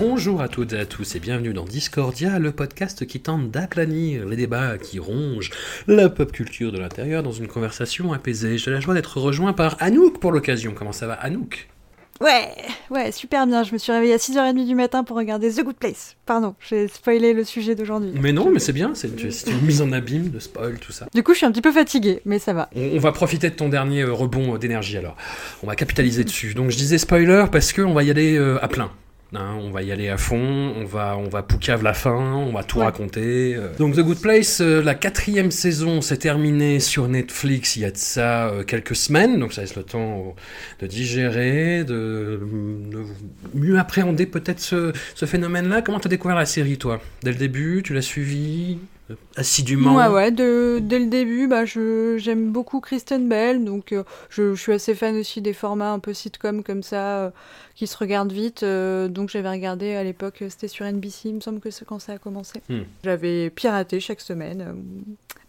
Bonjour à toutes et à tous et bienvenue dans Discordia, le podcast qui tente d'aplanir les débats qui rongent la pop culture de l'intérieur dans une conversation apaisée. J'ai la joie d'être rejoint par Anouk pour l'occasion. Comment ça va Anouk? Ouais, ouais, super bien. Je me suis réveillée à 6h30 du matin pour regarder The Good Place. Pardon, j'ai spoilé le sujet d'aujourd'hui. Mais non, mais c'est bien, c'est une, mise en abîme de spoil, tout ça. Du coup, je suis un petit peu fatiguée, mais ça va. On, on va profiter de ton dernier euh, rebond d'énergie alors. On va capitaliser dessus. Donc je disais spoiler parce qu'on va y aller euh, à plein. Hein, on va y aller à fond, on va, on va poucave la fin, on va tout Ouais. raconter. euh. Donc The Good Place, euh, la quatrième saison s'est terminée sur Netflix il y a de ça euh, quelques semaines, donc ça laisse le temps de digérer, de, de mieux appréhender peut-être ce, ce phénomène-là. Comment t'as découvert la série toi? Dès le début, tu l'as suivi? euh, assidûment Ouais, ouais, de- dès le début, bah, j'aime beaucoup Kristen Bell, donc euh, je, je suis assez fan aussi des formats un peu sitcom comme ça, euh, qui se regardent vite. euh, donc j'avais regardé à l'époque, c'était sur NBC, il me semble que c'est quand ça a commencé. Hmm. J'avais piraté chaque semaine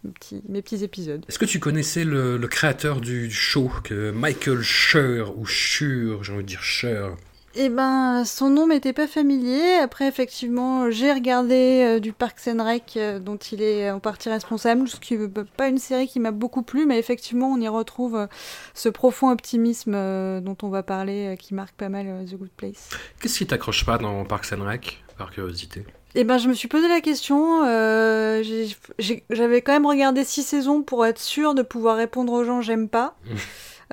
mes, petits, mes petits épisodes. Est-ce que tu connaissais le, le créateur du show, que Michael Schur, ou Schur, j'ai envie de dire Schur Eh ben, son nom m'était pas familier. Après, effectivement, j'ai regardé euh, du Parks and Rec, euh, dont il est en partie responsable, ce qui n'est pas une série qui m'a beaucoup plu, mais effectivement, on y retrouve euh, ce profond optimisme dont on va parler, qui marque pas mal The Good Place. Qu'est-ce qui t'accroche pas dans Parks and Rec, par curiosité? Eh ben, je me suis posé la question. euh, J'avais quand même regardé six saisons pour être sûr de pouvoir répondre aux gens j'aime pas.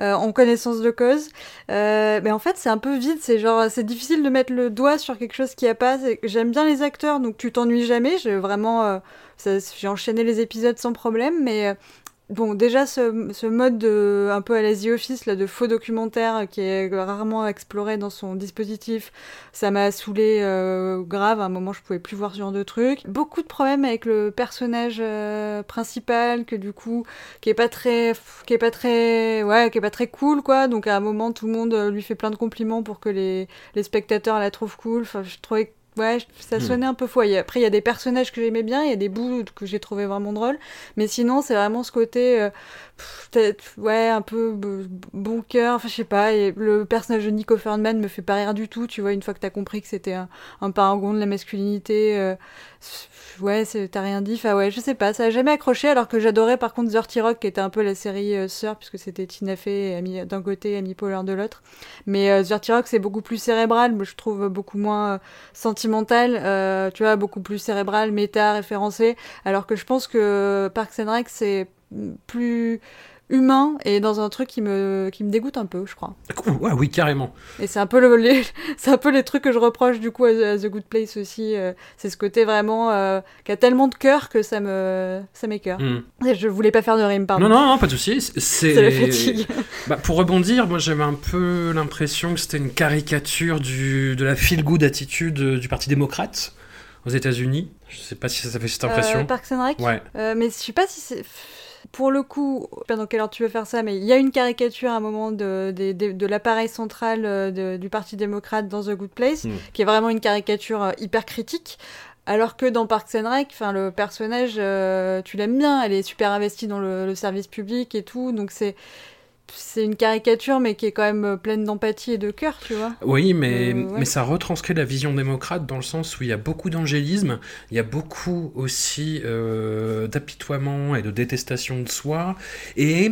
Euh, en connaissance de cause, Euh, mais en fait c'est un peu vide, c'est genre c'est difficile de mettre le doigt sur quelque chose qui a pas. J'aime bien les acteurs, donc tu t'ennuies jamais. J'ai vraiment, euh, j'ai enchaîné les épisodes sans problème, mais bon déjà ce, mode de, un peu à la The Office là de faux documentaire euh, qui est rarement exploré dans son dispositif, ça m'a saoulé euh, grave. À un moment, je pouvais plus voir ce genre de truc. Beaucoup de problèmes avec le personnage euh, principal, que du coup, qui est pas très, qui est pas très, ouais, qui est pas très cool, quoi. Donc à un moment, tout le monde lui fait plein de compliments pour que les, les spectateurs la trouvent cool. Je trouvais Ouais, ça Hmm. sonnait un peu foyer. Après, il y a des personnages que j'aimais bien, il y a des bouts que j'ai trouvé vraiment drôles. Mais sinon, c'est vraiment ce côté, euh, pff, peut-être, ouais, un peu bon cœur. Enfin, je sais pas. Et le personnage de Nico Ferdman me fait pas rire du tout. Tu vois, une fois que t'as compris que c'était un, un paragon de la masculinité, euh, ouais, t'as rien dit. Enfin, ouais, je sais pas. Ça a jamais accroché. Alors que j'adorais par contre Dirty Rock, qui était un peu la série euh, sœur, puisque c'était Tina Fey et d'un côté, Amy Poehler de l'autre. Mais euh, Rock, c'est beaucoup plus cérébral. Je trouve beaucoup moins euh, sentimental. euh, tu vois, beaucoup plus cérébral, méta, référencé. Alors que je pense que Parks and Rec, c'est plus humain et dans un truc qui me, qui me dégoûte un peu, je crois. Ouais, oui, carrément. Et c'est un peu le, les, c'est un peu les trucs que je reproche du coup à, à The Good Place aussi. euh, c'est ce côté vraiment euh, qui a tellement de cœur que ça me, ça m'écœure. Hmm. Je voulais pas faire de rime, pardon. Non, non, non, pas de souci. C'est la fatigue. Bah, pour rebondir, moi j'avais un peu l'impression que c'était une caricature du, de la feel-good attitude euh, du Parti démocrate aux États-Unis. Je sais pas si ça fait cette impression. Euh, Parks and Rec? Ouais. Mais je sais pas si c'est. Pour le coup, pas dans quelle heure tu veux faire ça, mais il y a une caricature à un moment de, de, de- de l'appareil central euh, de- du Parti démocrate dans The Good Place, Mm. qui est vraiment une caricature euh, hyper critique. Alors que dans Parks and Rec, enfin le personnage, euh, tu l'aimes bien, elle est super investie dans le, le service public et tout, donc c'est c'est une caricature, mais qui est quand même euh, pleine d'empathie et de cœur, tu vois. Oui, mais, Euh, ouais. mais ça retranscrit la vision démocrate dans le sens où il y a beaucoup d'angélisme, il y a beaucoup aussi euh, d'apitoiement et de détestation de soi, et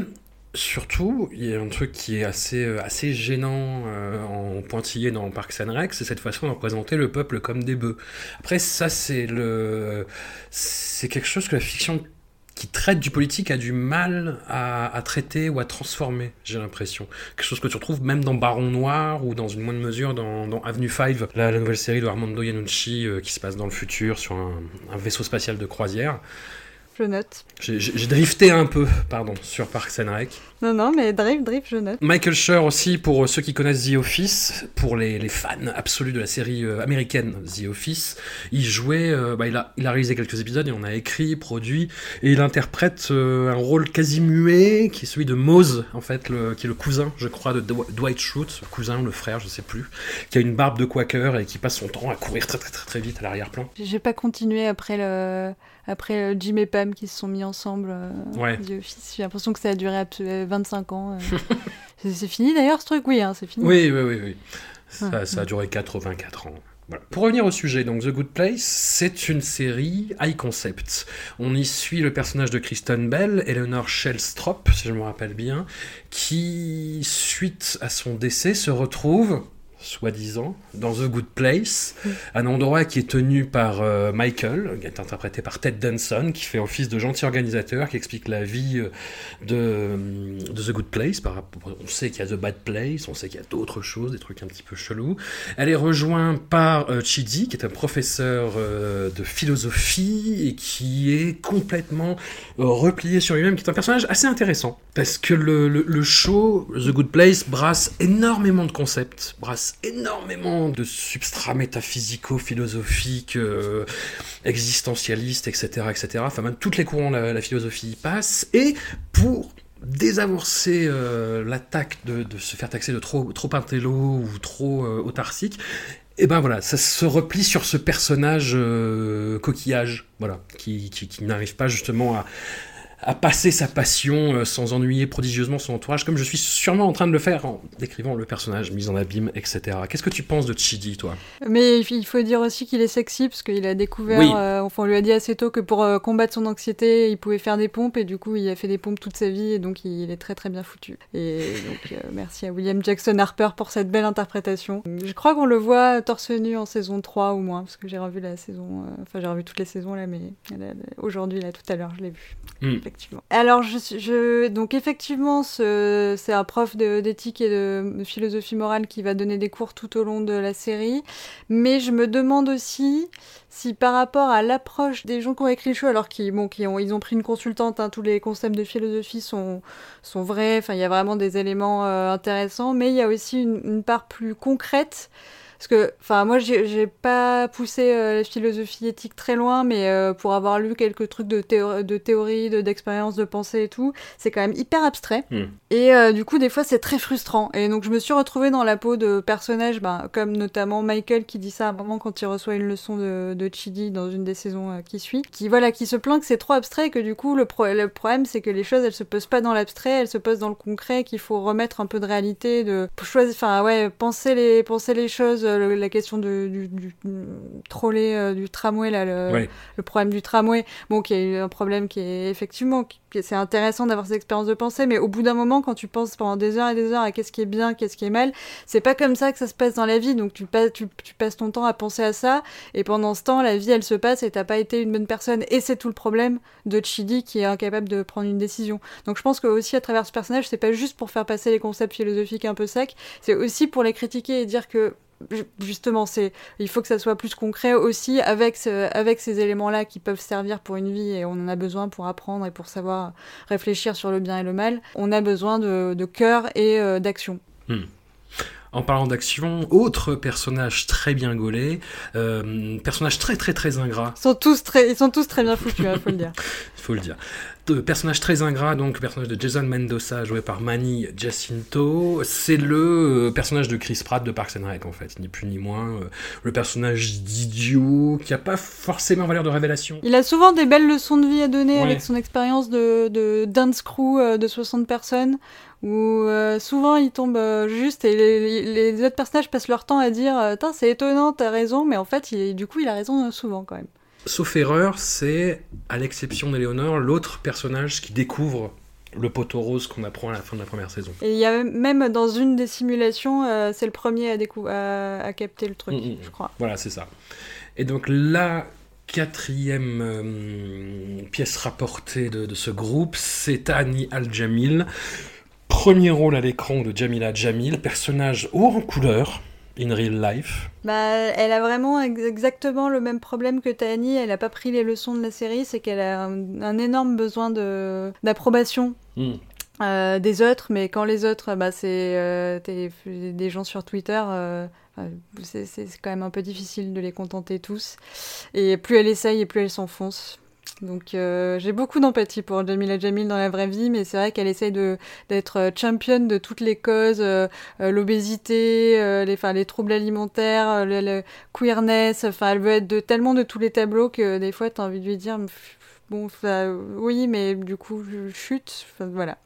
surtout, il y a un truc qui est assez, assez gênant euh, en pointillé dans Parks and Rec, c'est cette façon de représenter le peuple comme des bœufs. Après, ça, c'est le, c'est quelque chose que la fiction qui traite du politique a du mal à, traiter ou à transformer, j'ai l'impression. Quelque chose que tu retrouves même dans Baron Noir ou dans une moindre mesure dans, Avenue 5, la, nouvelle série de Armando Iannucci qui se passe dans le futur sur un vaisseau spatial de croisière. Je note. J'ai drifté un peu, pardon, sur Parks and Rec. Non, non, mais drift, drift, je note. Michael Schur aussi, pour ceux qui connaissent The Office, pour les, les fans absolus de la série euh, américaine The Office, il jouait, euh, bah, il, a, il a réalisé quelques épisodes, il en a écrit, produit, et il interprète euh, un rôle quasi muet, qui est celui de Mose, en fait, le, qui est le cousin, je crois, de Dwight Schrute, le cousin, le frère, je sais plus, qui a une barbe de quaker et qui passe son temps à courir très très très, très vite à l'arrière-plan. J'ai pas continué après le après euh, Jim et Pam qui se sont mis ensemble euh, ouais. J'ai l'impression que ça a duré 25 ans. Euh. c'est fini d'ailleurs ce truc? Oui, hein, c'est fini. Oui, oui, oui. oui. Ça, ça, a duré 84 ans. Voilà. Pour revenir au sujet, donc The Good Place, c'est une série high concept. On y suit le personnage de Kristen Bell, Eleanor Shellstrop, si je me rappelle bien, qui, suite à son décès, se retrouve soi-disant, dans The Good Place, un endroit qui est tenu par euh, Michael, qui est interprété par Ted Danson, qui fait office de gentil organisateur, qui explique la vie euh, de, The Good Place. Par, on sait qu'il y a The Bad Place, on sait qu'il y a d'autres choses, des trucs un petit peu chelous. Elle est rejointe par euh, Chidi, qui est un professeur de philosophie et qui est complètement replié sur lui-même, qui est un personnage assez intéressant. Parce que le, le show, The Good Place, brasse énormément de concepts, brasse énormément de substrats métaphysico-philosophiques, euh, existentialistes, etc., etc. Enfin, toutes les courants de la, philosophie y passent. Et pour désamorcer euh, l'attaque de, se faire taxer de trop, trop intello ou trop euh, autarcique, et eh ben voilà, ça se replie sur ce personnage coquillage, voilà, qui n'arrive pas justement à, à passer sa passion euh, sans ennuyer prodigieusement son entourage, comme je suis sûrement en train de le faire en décrivant le personnage mis en abîme, etc. Qu'est-ce que tu penses de Chidi, toi? Mais il faut dire aussi qu'il est sexy, parce qu'il a découvert, euh, enfin on lui a dit assez tôt que pour euh, combattre son anxiété, il pouvait faire des pompes, et du coup il a fait des pompes toute sa vie, et donc il est très très bien foutu. Et donc merci à William Jackson Harper pour cette belle interprétation. Je crois qu'on le voit torse nu en saison 3 ou moins, parce que j'ai revu la saison, enfin j'ai revu toutes les saisons là, mais aujourd'hui là tout à l'heure je l'ai vu. Alors, je, donc effectivement, c'est un prof d'éthique et de, philosophie morale qui va donner des cours tout au long de la série. Mais je me demande aussi si par rapport à l'approche des gens qui ont écrit le show, alors qu'ils ont pris une consultante, hein, tous les concepts de philosophie sont, sont vrais, enfin il y a vraiment des éléments euh, intéressants, mais il y a aussi une part plus concrète parce que, enfin, moi, j'ai pas poussé euh, la philosophie éthique très loin, mais euh, pour avoir lu quelques trucs de, de théorie, d'expérience, de, pensée et tout, c'est quand même hyper abstrait. Hmm. Et euh, du coup, des fois, c'est très frustrant. Et donc, je me suis retrouvée dans la peau de personnages, ben, comme notamment Michael qui dit ça à un moment quand il reçoit une leçon de, de Chidi dans une des saisons qui suit, qui voilà, qui se plaint que c'est trop abstrait et que du coup, le, le problème, c'est que les choses, elles se posent pas dans l'abstrait, elles se posent dans le concret, qu'il faut remettre un peu de réalité, de choisir, enfin, ouais, penser les, penser les choses la question du, du, du trolley euh, du tramway, là, le, le, problème du tramway, bon, qui est un problème qui est effectivement, c'est intéressant d'avoir ces expériences de pensée, mais au bout d'un moment, quand tu penses pendant des heures et des heures à qu'est-ce qui est bien, qu'est-ce qui est mal, c'est pas comme ça que ça se passe dans la vie, donc tu, passes, tu, tu, passes ton temps à penser à ça, et pendant ce temps, la vie, elle se passe et t'as pas été une bonne personne, et c'est tout le problème de Chidi qui est incapable de prendre une décision. Donc je pense que aussi à travers ce personnage, c'est pas juste pour faire passer les concepts philosophiques un peu secs, c'est aussi pour les critiquer et dire que justement, c'est, il faut que ça soit plus concret aussi avec, avec ces éléments-là qui peuvent servir pour une vie et on en a besoin pour apprendre et pour savoir réfléchir sur le bien et le mal. On a besoin de, de cœur et euh, d'action. Hmm. En parlant d'action, autre personnage très bien gaulé, euh, personnage très très très ingrat. Ils sont tous très, ils sont tous très bien foutus, il hein, faut le dire. Il faut le dire personnage très ingrat, donc personnage de Jason Mendoza joué par Manny Jacinto, c'est le euh, personnage de Chris Pratt de Parks and Rec en fait, ni plus ni moins, euh, le personnage d'idiot qui a pas forcément valeur de révélation. Il a souvent des belles leçons de vie à donner avec son expérience de, de, dance crew euh, de 60 personnes où souvent il tombe juste et les, autres personnages passent leur temps à dire c'est étonnant, t'as raison, mais en fait il, du coup il a raison souvent quand même. Sauf erreur, c'est, à l'exception d'Eléonore, l'autre personnage qui découvre le poteau rose qu'on apprend à la fin de la première saison. Et il y a même dans une des simulations, euh, c'est le premier à, à, capter le truc, mm, mm, je crois. Voilà, c'est ça. Et donc là, quatrième euh, pièce rapportée de, de ce groupe, c'est Annie Al-Jamil. Premier rôle à l'écran de Jamila Jamil, personnage haut en couleur, in real life. Bah, elle a vraiment ex- exactement le même problème que Tani. Elle n'a pas pris les leçons de la série, c'est qu'elle a un, un énorme besoin de d'approbation Hmm. euh, des autres, mais quand les autres, bah, c'est euh, des gens sur Twitter, euh, c'est quand même un peu difficile de les contenter tous. Et plus elle essaye et plus elle s'enfonce. Donc euh, j'ai beaucoup d'empathie pour Jamila Jamil dans la vraie vie, mais c'est vrai qu'elle essaye de d'être euh, championne de toutes les causes, euh, l'obésité, les, enfin, les troubles alimentaires, le, queerness, enfin elle veut être de tellement de tous les tableaux que des fois t'as envie de lui dire bon ça, oui mais du coup chute, enfin, voilà.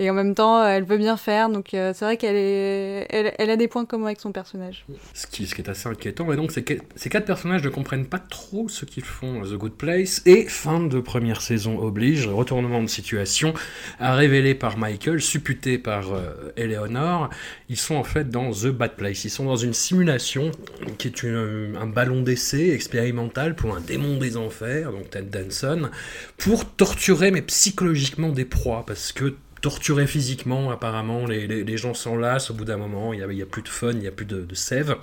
Et en même temps, elle veut bien faire, donc euh, c'est vrai qu'elle est, elle, a des points communs avec son personnage. Ce qui, est assez inquiétant, et donc ces quatre personnages ne comprennent pas trop ce qu'ils font à The Good Place, et fin de première saison oblige, retournement de situation, à révélé par Michael, supputé par euh, Eleanor, ils sont en fait dans The Bad Place, ils sont dans une simulation qui est une- un ballon d'essai expérimental pour un démon des enfers, donc Ted Danson, pour torturer mais psychologiquement des proies, parce que torturer physiquement, apparemment, les, gens s'en lassent au bout d'un moment, il n'y a, a plus de fun, il n'y a plus de, sève.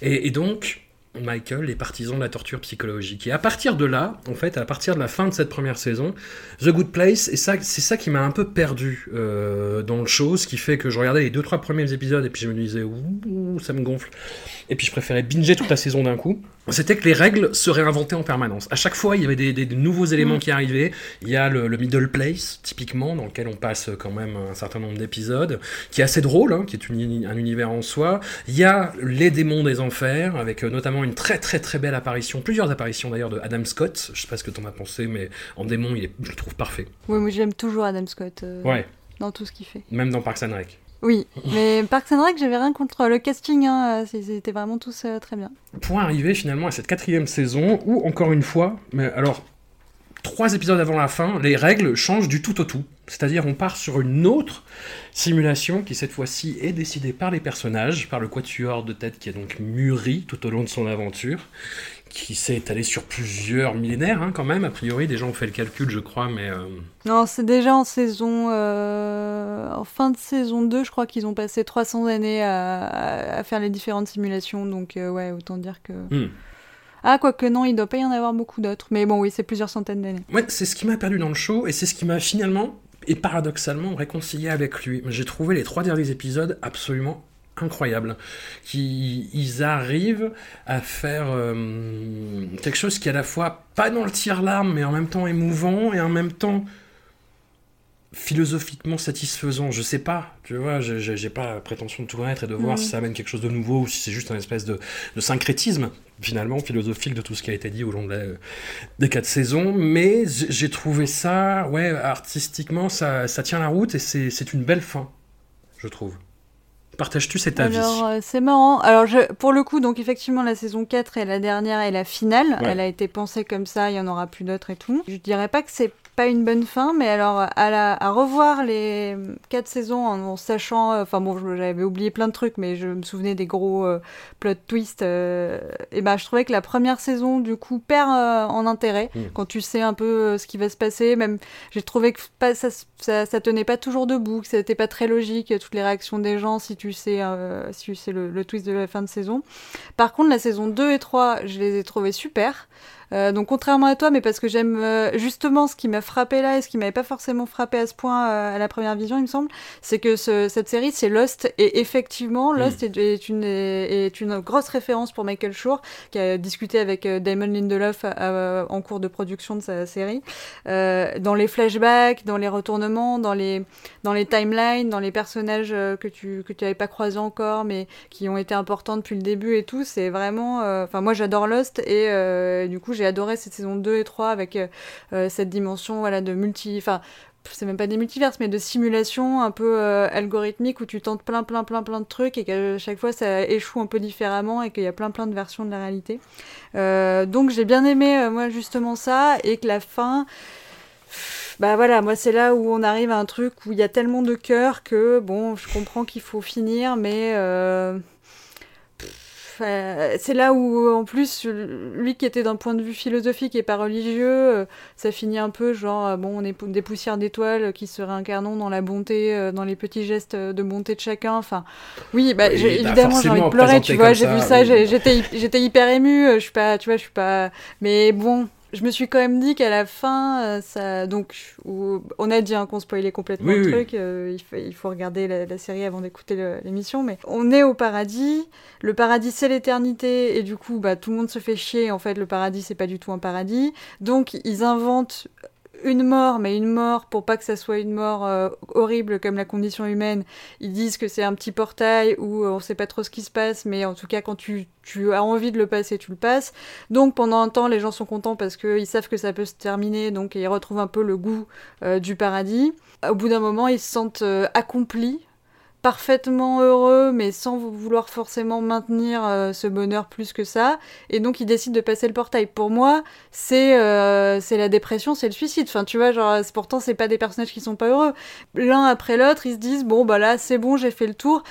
Et donc, Michael est partisan de la torture psychologique. Et à partir de là, en fait, à partir de la fin de cette première saison, The Good Place, et ça, c'est ça qui m'a un peu perdu euh, dans le show, ce qui fait que je regardais les deux trois premiers épisodes et puis je me disais ouh, ça me gonfle. Et puis je préférais binger toute la saison d'un coup. C'était que les règles se réinventaient en permanence. À chaque fois, il y avait des, des- des nouveaux éléments qui arrivaient. Il y a le, le middle place, typiquement, dans lequel on passe quand même un certain nombre d'épisodes, qui est assez drôle, hein, qui est une- un univers en soi. Il y a les démons des enfers, avec euh, notamment une très très très belle apparition, plusieurs apparitions d'ailleurs de Adam Scott. Je sais pas ce que t'en as pensé, mais en démon, il est, je le trouve parfait. Oui, moi j'aime toujours Adam Scott euh, Ouais, dans tout ce qu'il fait. même dans Parks and Rec. Oui, mais Parks and Rec, j'avais rien contre le casting, hein, c'est- c'était vraiment tous euh, très bien. pour arriver finalement à cette quatrième saison où, encore une fois, mais alors, trois épisodes avant la fin, les règles changent du tout au tout. C'est-à-dire, on part sur une autre simulation qui, cette fois-ci, est décidée par les personnages, par le quatuor de tête qui a donc mûri tout au long de son aventure, qui s'est étalé sur plusieurs millénaires, hein, quand même. A priori, des gens ont fait le calcul, je crois, mais. euh, Non, c'est déjà en saison. euh, en fin de saison 2, je crois qu'ils ont passé 300 années à faire les différentes simulations, donc euh, ouais, autant dire que. hmm. Ah, quoique non, il doit pas y en avoir beaucoup d'autres, mais bon, oui, c'est plusieurs centaines d'années. Ouais, c'est ce qui m'a perdu dans le show et c'est ce qui m'a finalement et paradoxalement réconcilié avec lui. J'ai trouvé les trois derniers épisodes absolument incroyables. Qui ils arrivent à faire euh, quelque chose qui est à la fois pas dans le tire-larme mais en même temps émouvant et en même temps philosophiquement satisfaisant. Je sais pas, tu vois, j'ai- pas la prétention de tout connaître et de voir Mhm. si ça amène quelque chose de nouveau ou si c'est juste un espèce de, de syncrétisme finalement philosophique de tout ce qui a été dit au long de la, des quatre saisons, mais j'ai trouvé ça, ouais, artistiquement, ça, ça tient la route et c'est c'est une belle fin, je trouve. Partages-tu cet avis Alors, euh, c'est marrant. Alors, je, pour le coup, donc effectivement, la saison 4 est la dernière et la finale. Ouais. Elle a été pensée comme ça, il y en aura plus d'autres et tout. Je dirais pas que c'est pas une bonne fin, mais alors, à, la, à revoir les quatre saisons en, en sachant. euh, Enfin, bon, j'avais oublié plein de trucs, mais je me souvenais des gros euh, plot twists. euh, et ben, je trouvais que la première saison, du coup, perd euh, en intérêt. Mm. Quand tu sais un peu ce qui va se passer, même j'ai trouvé que pas, ça, ça, ça tenait pas toujours debout, que c'était pas très logique, toutes les réactions des gens, si tu sais, si tu sais le, le twist de la fin de saison. Par contre, la saison 2 et 3, je les ai trouvées super. Euh, donc contrairement à toi, mais parce que j'aime euh, justement ce qui m'a frappé là et ce qui m'avait pas forcément frappé à ce point euh, à la première vision, il me semble, c'est que ce- cette série c'est Lost. Et effectivement Lost est, est une est une grosse référence pour Michael Schur qui a discuté avec Damon Lindelof en cours de production de sa série. Dans les flashbacks, dans les retournements, dans les dans les timelines, dans les personnages que tu que tu avais pas croisés encore mais qui ont été importants depuis le début et tout, c'est vraiment enfin moi j'adore Lost et du coup j'ai adoré cette saison 2 et 3 avec euh, euh, cette dimension voilà de multi enfin c'est même pas des multiverses, mais de simulation un peu euh, algorithmique où tu tentes plein, plein, plein, plein de trucs et qu'à chaque fois ça échoue un peu différemment et qu'il y a plein, plein de versions de la réalité. Donc j'ai bien aimé, moi, justement ça et que la fin. Bah voilà, moi c'est là où on arrive à un truc où il y a tellement de cœur que bon, je comprends qu'il faut finir, mais euh, c'est là où, en plus, lui qui était d'un point de vue philosophique et pas religieux, euh, ça finit un peu genre, euh, bon, on est des poussières d'étoiles qui se réincarnons dans la bonté, dans les petits gestes de bonté de chacun. Enfin, oui, bah, Oui, j'ai- bah, évidemment, j'ai envie de pleurer, tu vois, j'ai vu ça, oui. j'étais j'étais hyper émue, je suis pas, tu vois, je suis pas. Mais bon. Je me suis quand même dit qu'à la fin, euh, ça, donc, où- on a dit hein, qu'on spoilait complètement Oui, le oui. truc. euh, il, faut, il faut regarder la, la série avant d'écouter l'émission, mais on est au paradis. Le paradis, c'est l'éternité, et du coup, bah, tout le monde se fait chier. En fait, le paradis, c'est pas du tout un paradis. Donc, ils inventent une mort, mais une mort pour pas que ça soit une mort euh, horrible comme la condition humaine. Ils disent que c'est un petit portail où euh, on sait pas trop ce qui se passe, mais en tout cas, quand tu, tu as envie de le passer, tu le passes. Donc, pendant un temps, les gens sont contents parce qu'ils savent que ça peut se terminer, donc ils retrouvent un peu le goût euh, du paradis. Au bout d'un moment, ils se sentent accomplis parfaitement heureux, mais sans vou- vouloir forcément maintenir euh, ce bonheur plus que ça. Et donc, ils décident de passer le portail. Pour moi, c'est euh, la dépression, c'est le suicide. Enfin, tu vois, genre, c'est- pourtant, c'est pas des personnages qui sont pas heureux. L'un après l'autre, ils se disent, bon, bah là, c'est bon, j'ai fait le tour.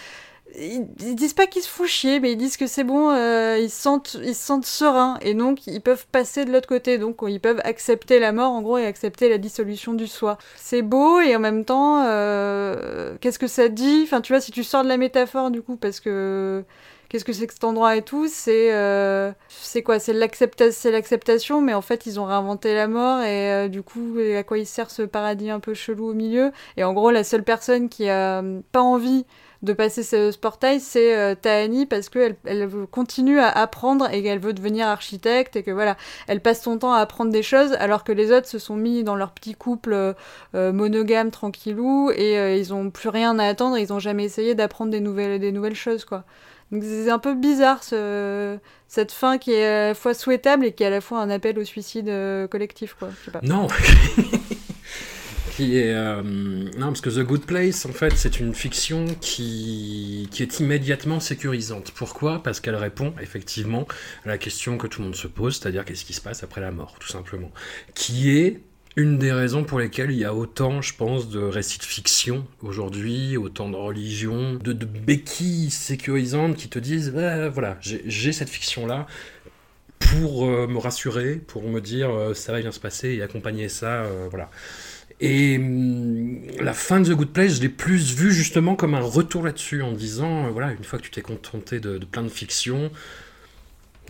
Ils, ils disent pas qu'ils se font chier, mais ils disent que c'est bon, euh, ils, se sentent, ils se sentent sereins, et donc ils peuvent passer de l'autre côté, donc ils peuvent accepter la mort, en gros, et accepter la dissolution du soi. C'est beau, et en même temps, euh, qu'est-ce que ça dit? Enfin, tu vois, si tu sors de la métaphore, du coup, parce que qu'est-ce que c'est que cet endroit et tout C'est euh, c'est quoi? C'est l'accepta- c'est l'acceptation, mais en fait, ils ont réinventé la mort, et euh, du coup, à quoi il sert ce paradis un peu chelou au milieu? Et en gros, la seule personne qui a pas envie de passer ce, portail, c'est euh, Tahani parce qu'elle elle continue à apprendre et qu'elle veut devenir architecte et que voilà, elle passe son temps à apprendre des choses alors que les autres se sont mis dans leur petit couple euh, euh, monogame tranquillou et ils ont plus rien à attendre, ils ont jamais essayé d'apprendre des nouvelles, des nouvelles choses quoi. Donc c'est un peu bizarre ce, cette fin qui est à la fois souhaitable et qui est à la fois un appel au suicide collectif quoi. Non. euh, non parce que The Good Place en fait c'est une fiction qui qui est immédiatement sécurisante. Pourquoi? Parce qu'elle répond effectivement à la question que tout le monde se pose, c'est-à-dire qu'est-ce qui se passe après la mort, tout simplement. Qui est une des raisons pour lesquelles il y a autant, je pense, de récits de fiction aujourd'hui, autant de religions, de, béquilles sécurisantes qui te disent, Ouais, voilà, j'ai cette fiction-là pour euh, me rassurer, pour me dire euh, ça va bien se passer et accompagner ça, voilà. Et hum, la fin de The Good Place, je l'ai plus vu justement comme un retour là-dessus, en disant, euh, voilà, une fois que tu t'es contenté de, de plein de fictions,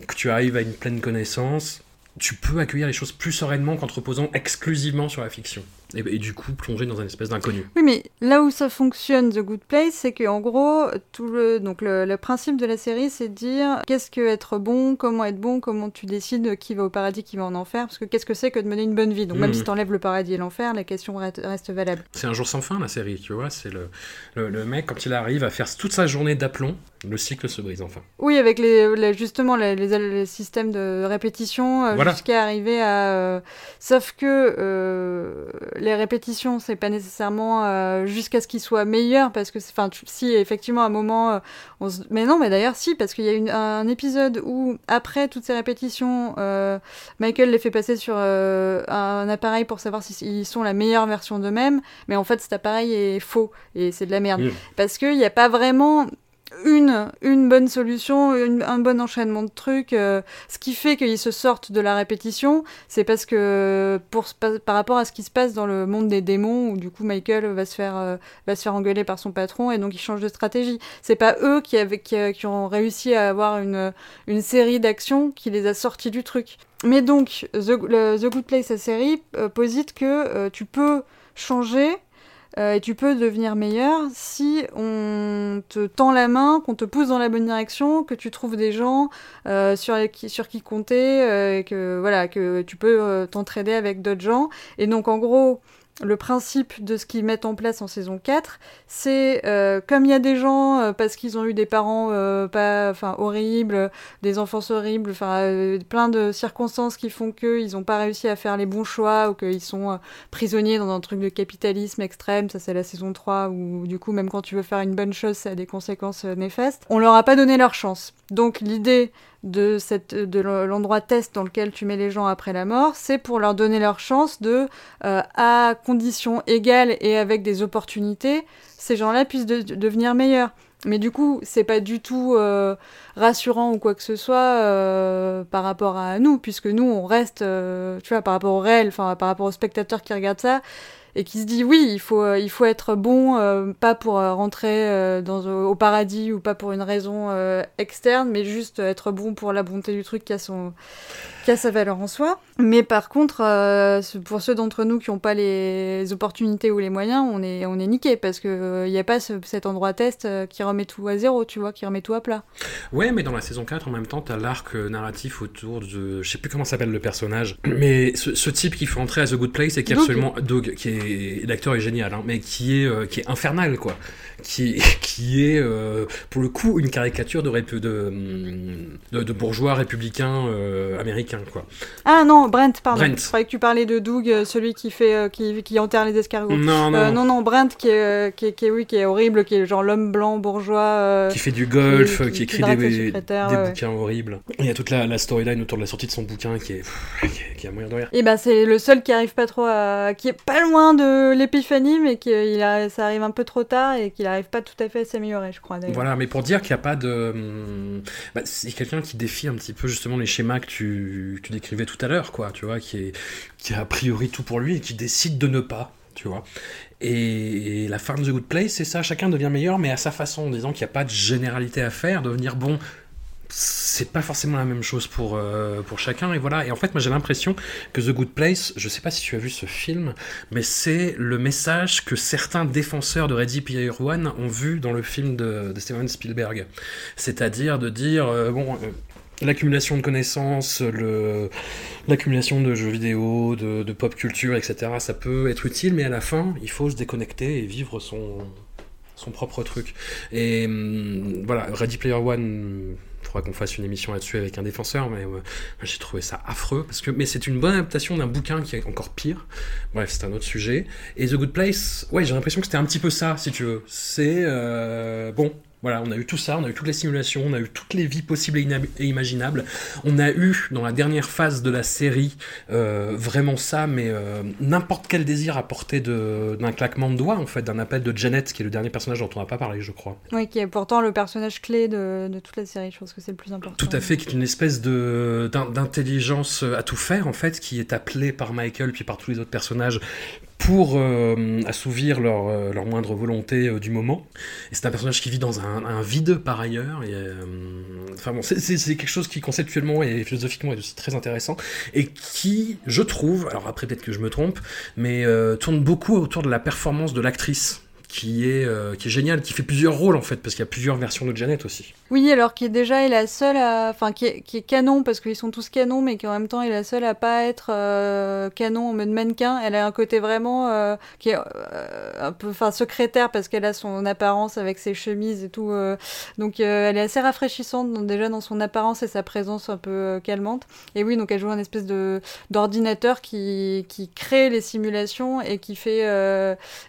que tu arrives à une pleine connaissance, tu peux accueillir les choses plus sereinement qu'en te reposant exclusivement sur la fiction. Et, et du coup, plonger dans un espèce d'inconnu. Oui, mais là où ça fonctionne, The Good Place, c'est qu'en gros, tout le, donc le, le principe de la série, c'est de dire qu'est-ce que être bon, comment être bon, comment tu décides qui va au paradis, qui va en enfer, parce que qu'est-ce que c'est que de mener une bonne vie? Donc même Mhm. si t'enlèves le paradis et l'enfer, la question reste, reste valable. C'est un jour sans fin, la série, tu vois. C'est le, le, le mec, quand il arrive à faire toute sa journée d'aplomb, le cycle se brise enfin. Oui, avec les, justement les, les- les systèmes de répétition euh, Voilà. jusqu'à arriver à. euh, Sauf que euh, les répétitions, c'est pas nécessairement euh, jusqu'à ce qu'ils soient meilleurs, parce que, enfin, si effectivement à un moment, on se- mais non, mais d'ailleurs si, parce qu'il y a une- un épisode où après toutes ces répétitions, euh, Michael les fait passer sur euh, un appareil pour savoir s'ils sont la meilleure version d'eux-mêmes, mais en fait cet appareil est faux et c'est de la merde, parce qu'il n'y a pas vraiment une, une bonne solution, un bon enchaînement de trucs. euh, ce qui fait qu'ils se sortent de la répétition, c'est parce que pour, par rapport à ce qui se passe dans le monde des démons, où du coup Michael va se faire, euh, va se faire engueuler par son patron et donc il change de stratégie. C'est pas eux qui, avaient, qui, ont réussi à avoir une, une série d'actions qui les a sortis du truc. Mais donc, The, le- The Good Place, la série, euh, posite que euh, tu peux changer euh, et tu peux devenir meilleur si on te tend la main, qu'on te pousse dans la bonne direction, que tu trouves des gens euh, sur, qui, sur qui compter, euh, et que voilà que tu peux euh, t'entraider avec d'autres gens. Et donc en gros, le principe de ce qu'ils mettent en place en saison 4, c'est euh, comme il y a des gens, euh, parce qu'ils ont eu des parents euh, pas, horribles, des enfants horribles, enfin euh, plein de circonstances qui font qu'ils n'ont pas réussi à faire les bons choix ou qu'ils sont euh, prisonniers dans un truc de capitalisme extrême, ça c'est la saison 3, où du coup même quand tu veux faire une bonne chose, ça a des conséquences euh, néfastes. On leur a pas donné leur chance. Donc l'idée de, cette, de l'endroit test dans lequel tu mets les gens après la mort, c'est pour leur donner leur chance de, euh, à conditions égales et avec des opportunités, ces gens-là puissent devenir meilleurs. Mais du coup, c'est pas du tout euh, rassurant ou quoi que ce soit euh, par rapport à nous, puisque nous, on reste, tu vois, par rapport au réel, enfin, par rapport aux spectateurs qui regardent ça, et qui se dit oui, il faut, euh, il faut être bon, euh, pas pour euh, rentrer dans, au paradis ou pas pour une raison externe, mais juste être bon pour la bonté du truc qui a, son, qui a sa valeur en soi. Mais par contre, pour ceux d'entre nous qui n'ont pas les opportunités ou les moyens, on est, on est niqué parce qu'il n'y a pas cet endroit test qui remet tout à zéro, tu vois, qui remet tout à plat. Ouais, mais dans la saison 4, en même temps, tu as l'arc narratif autour de. Je sais plus comment s'appelle le personnage, mais ce, type qui fait entrer à The Good Place et qui est absolument. Doug, qui est l'acteur est génial, hein, mais qui est, euh, qui est infernal, quoi. Qui, qui est, euh, pour le coup, une caricature de, de, de, bourgeois républicains euh, quoi. Ah non, Brent, pardon. Brent. Je croyais que tu parlais de Doug, celui qui fait, qui, qui, enterre les escargots. Non, non. non, non, Brent qui est, qui, qui, oui, qui est horrible, qui est genre l'homme blanc bourgeois. qui fait du golf, qui, écrit des, des bouquins horribles. Il y a toute la, la storyline autour de la sortie de son bouquin qui est, qui, a moyen de rire. Et ben c'est le seul qui arrive pas trop à, qui est pas loin de l'épiphanie, mais qu'il a, ça arrive un peu trop tard et qu'il n'arrive pas tout à fait à s'améliorer, je crois. Voilà, mais pour dire qu'il n'y a pas de. Hum, bah, c'est quelqu'un qui défie un petit peu justement les schémas que tu, tu décrivais tout à l'heure, quoi, tu vois, qui, est, qui a a priori tout pour lui et qui décide de ne pas, tu vois. Et la fin de The Good Place, c'est ça, chacun devient meilleur, mais à sa façon, en disant qu'il n'y a pas de généralité à faire, devenir bon c'est pas forcément la même chose pour, euh, pour chacun. Et voilà. Et en fait, moi j'ai l'impression que The Good Place, je sais pas si tu as vu ce film, mais c'est le message que certains défenseurs de Ready Player One ont vu dans le film de, Steven Spielberg. C'est-à-dire de dire, euh, bon. Euh, l'accumulation de connaissances, l'accumulation de jeux vidéo, de, pop culture, etc., ça peut être utile, mais à la fin, il faut se déconnecter et vivre son, son propre truc. Et hum, voilà, Ready Player One faudra qu'on fasse une émission là-dessus avec un défenseur, mais j'ai trouvé ça affreux. Parce que, mais c'est une bonne adaptation d'un bouquin qui est encore pire. Bref, c'est un autre sujet. Et The Good Place, ouais, j'ai l'impression que c'était un petit peu ça, si tu veux. C'est euh, bon, voilà, on a eu tout ça, on a eu toutes les simulations, on a eu toutes les vies possibles et, imaginables. On a eu, dans la dernière phase de la série, euh, vraiment ça, mais euh, n'importe quel désir à portée d'un claquement de doigts, en fait, d'un appel de Janet, qui est le dernier personnage dont on n'a pas parlé, je crois. Oui, qui est pourtant le personnage clé de, toute la série, je pense que c'est le plus important. Tout à fait, qui est une espèce d'intelligence à tout faire, en fait, qui est appelée par Michael, puis par tous les autres personnages, pour euh, assouvir leur, euh, leur, moindre volonté euh, du moment. Et c'est un personnage qui vit dans un, vide par ailleurs. C'est quelque chose qui conceptuellement et philosophiquement est aussi très intéressant et qui, je trouve, alors après peut-être que je me trompe, mais tourne beaucoup autour de la performance de l'actrice qui est, euh, qui est génial, qui fait plusieurs rôles en fait, parce qu'il y a plusieurs versions de Janet aussi. Oui, alors qui est déjà est la seule à. Enfin, qui est, canon, parce qu'ils sont tous canons, mais qui en même temps est la seule à pas être euh, canon en mode mannequin. Elle a un côté vraiment. Euh, qui est un peu. Enfin, secrétaire, parce qu'elle a son apparence avec ses chemises et tout. donc, elle est assez rafraîchissante, déjà dans son apparence et sa présence un peu calmante. Et oui, donc elle joue un espèce d'ordinateur qui, qui crée les simulations et qui fait.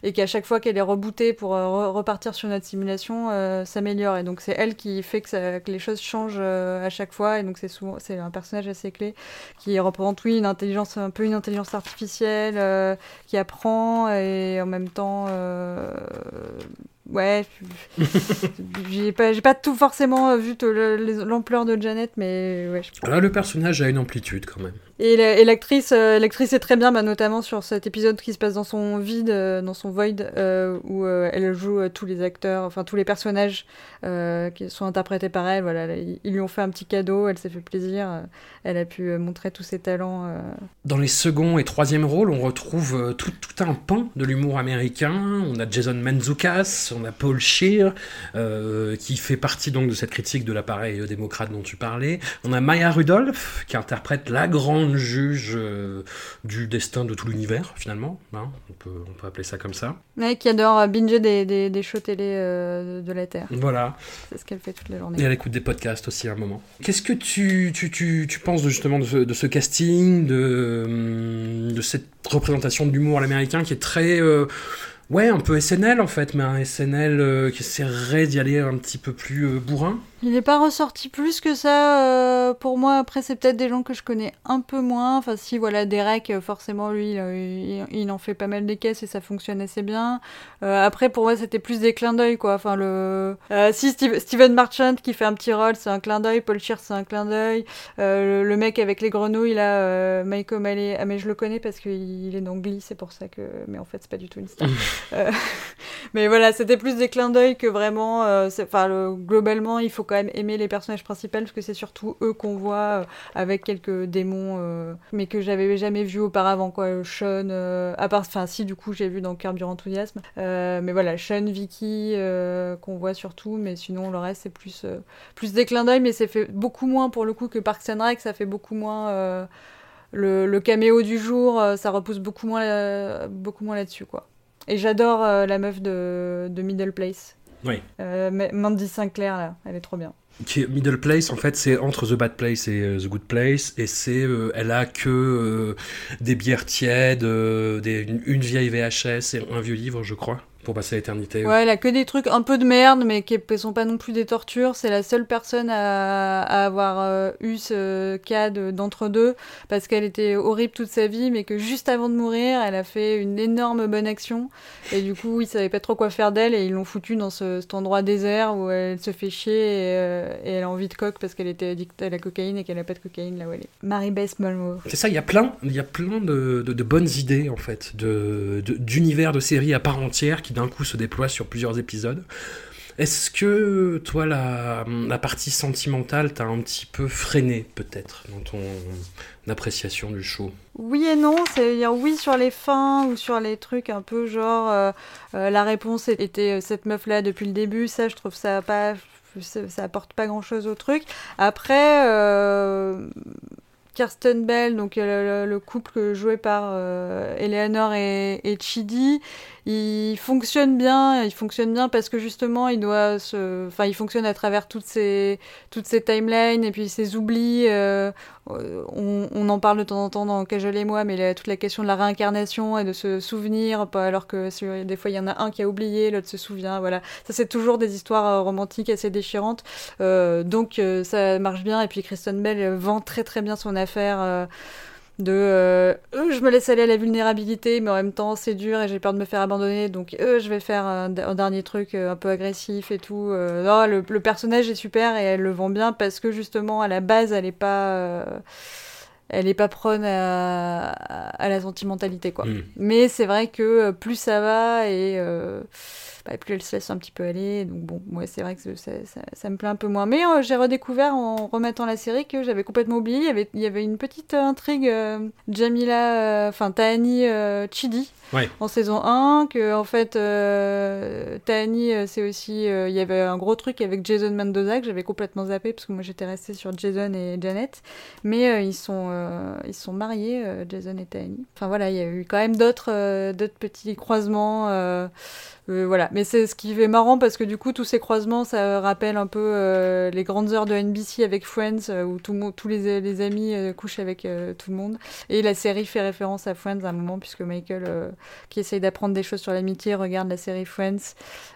et qu'à chaque fois qu'elle est rebootée, pour euh, repartir sur notre simulation euh, s'améliore. Et donc c'est elle qui fait que, que les choses changent euh, à chaque fois. Et donc c'est souvent c'est un personnage assez clé qui représente oui une intelligence un peu une intelligence artificielle qui apprend et en même temps Ouais, j'ai pas, pas tout forcément vu l'ampleur de Janet, mais ouais. Là, le personnage a une amplitude quand même. Et l'actrice, euh, l'actrice est très bien, bah, notamment sur cet épisode qui se passe dans son vide, euh, dans son void, euh, où elle joue tous les acteurs, enfin tous les personnages qui sont interprétés par elle. Voilà, ils lui ont fait un petit cadeau, elle s'est fait plaisir, elle a pu montrer tous ses talents. Dans les second et troisième rôles, on retrouve tout, tout un pan de l'humour américain. On a Jason Manzoukas, on a Paul Scheer, qui fait partie donc de cette critique de l'appareil démocrate dont tu parlais. On a Maya Rudolph, qui interprète la grande juge euh, du destin de tout l'univers, finalement. Hein, on, peut, on peut appeler ça comme ça. Ouais, qui adore binger des, des, des shows télé euh, de la Terre. Voilà. C'est ce qu'elle fait toute la journée. Et elle écoute des podcasts aussi à un moment. Qu'est-ce que tu, tu, tu, tu penses de, justement de ce, de ce casting, de, hum, de cette représentation de l'humour à l'américain qui est très... Euh, ouais, un peu SNL en fait, mais un SNL qui essaierait d'y aller un petit peu plus bourrin? Il n'est pas ressorti plus que ça euh, pour moi. Après, c'est peut-être des gens que je connais un peu moins. Enfin, si, voilà, Derek, euh, forcément, lui, il, il, en fait pas mal des caisses et ça fonctionne assez bien. Euh, après, pour moi, c'était plus des clins d'œil, quoi. Enfin, le. si, Steve, Steven Marchant qui fait un petit rôle, c'est un clin d'œil. Paul Shear, c'est un clin d'œil. Le, le, mec avec les grenouilles, là, Mike O'Malley. Ah, mais je le connais parce qu'il est dans Glee, c'est pour ça que. Mais en fait, c'est pas du tout une star. mais voilà, c'était plus des clins d'œil que vraiment. Enfin, le... globalement, il faut quand même aimer les personnages principaux parce que c'est surtout eux qu'on voit euh, avec quelques démons, euh, mais que j'avais jamais vu auparavant quoi. Sean, euh, à part, enfin si du coup j'ai vu dans Carburant Enthousiasme, mais voilà Sean, Vicky qu'on voit surtout, mais sinon le reste c'est plus plus des clins d'œil, mais c'est fait beaucoup moins pour le coup que Parks and Rec, ça fait beaucoup moins le, le, caméo du jour, ça repousse beaucoup moins beaucoup moins là-dessus quoi. Et j'adore la meuf de Middle Place. Oui. Mandy Sinclair, là, elle est trop bien. Qui est Middle Place, en fait, c'est entre The Bad Place et euh, The Good Place, et c'est, euh, elle a que euh, des bières tièdes, des, une, vieille VHS et un vieux livre, je crois pour passer l'éternité. Ouais, elle a que des trucs un peu de merde, mais qui ne sont pas non plus des tortures. C'est la seule personne à, avoir euh, eu ce cas d'entre-deux, parce qu'elle était horrible toute sa vie, mais que juste avant de mourir, elle a fait une énorme bonne action. Et du coup, ils savaient pas trop quoi faire d'elle, et ils l'ont foutue dans ce, cet endroit désert où elle se fait chier, et, euh, elle a envie de coque parce qu'elle était addicte à la cocaïne et qu'elle n'a pas de cocaïne là où elle est. Marie-Beth Malmo. C'est ça, il y a plein, il y a plein de, de, bonnes idées, en fait, d'univers de, de séries à part entière qui d'un coup se déploie sur plusieurs épisodes. Est-ce que toi, la, partie sentimentale t'a un petit peu freiné, peut-être, dans ton appréciation du show? Oui et non, c'est-à-dire oui sur les fins ou sur les trucs un peu genre euh, euh, la réponse était euh, cette meuf-là depuis le début, ça je trouve ça pas. Ça, apporte pas grand chose au truc. Après, Kirsten Bell, donc le, couple joué par Eleanor et, et, Chidi, il fonctionne bien. Il fonctionne bien parce que justement, il doit se, enfin, il fonctionne à travers toutes ces timelines et puis ces oublis. Euh, on, en parle de temps en temps dans Cajol et moi, mais toute la question de la réincarnation et de se souvenir, alors que des fois il y en a un qui a oublié, l'autre se souvient. Voilà, ça c'est toujours des histoires euh, romantiques assez déchirantes. donc ça marche bien. Et puis Kristen Bell vend très très bien son affaire euh, de euh, je me laisse aller à la vulnérabilité mais en même temps c'est dur et j'ai peur de me faire abandonner donc je vais faire un, dernier truc euh, un peu agressif et tout non, le, personnage est super et elle le vend bien parce que justement à la base elle est pas elle est pas prône à, la sentimentalité quoi mm. mais c'est vrai que plus ça va et bah, plus elle se laisse un petit peu aller. Donc bon, moi c'est vrai que ça, ça, me plaît un peu moins. Mais euh, j'ai redécouvert en remettant la série que j'avais complètement oublié. Il y avait, il y avait une petite intrigue euh, Jamila, euh, enfin Tahani Chidi en saison 1, que en fait Tahani c'est aussi, il y avait un gros truc avec Jason Mendoza que j'avais complètement zappé parce que moi j'étais restée sur Jason et Janet. Mais ils sont, ils sont mariés, Jason et Tahani. Enfin voilà, il y a eu quand même d'autres, d'autres petits croisements. Euh, voilà, mais c'est ce qui est marrant parce que du coup, tous ces croisements, ça rappelle un peu euh, les grandes heures de NBC avec Friends, euh, où tout, tous les, les amis couchent avec tout le monde. Et la série fait référence à Friends à un moment, puisque Michael, qui essaye d'apprendre des choses sur l'amitié, regarde la série Friends.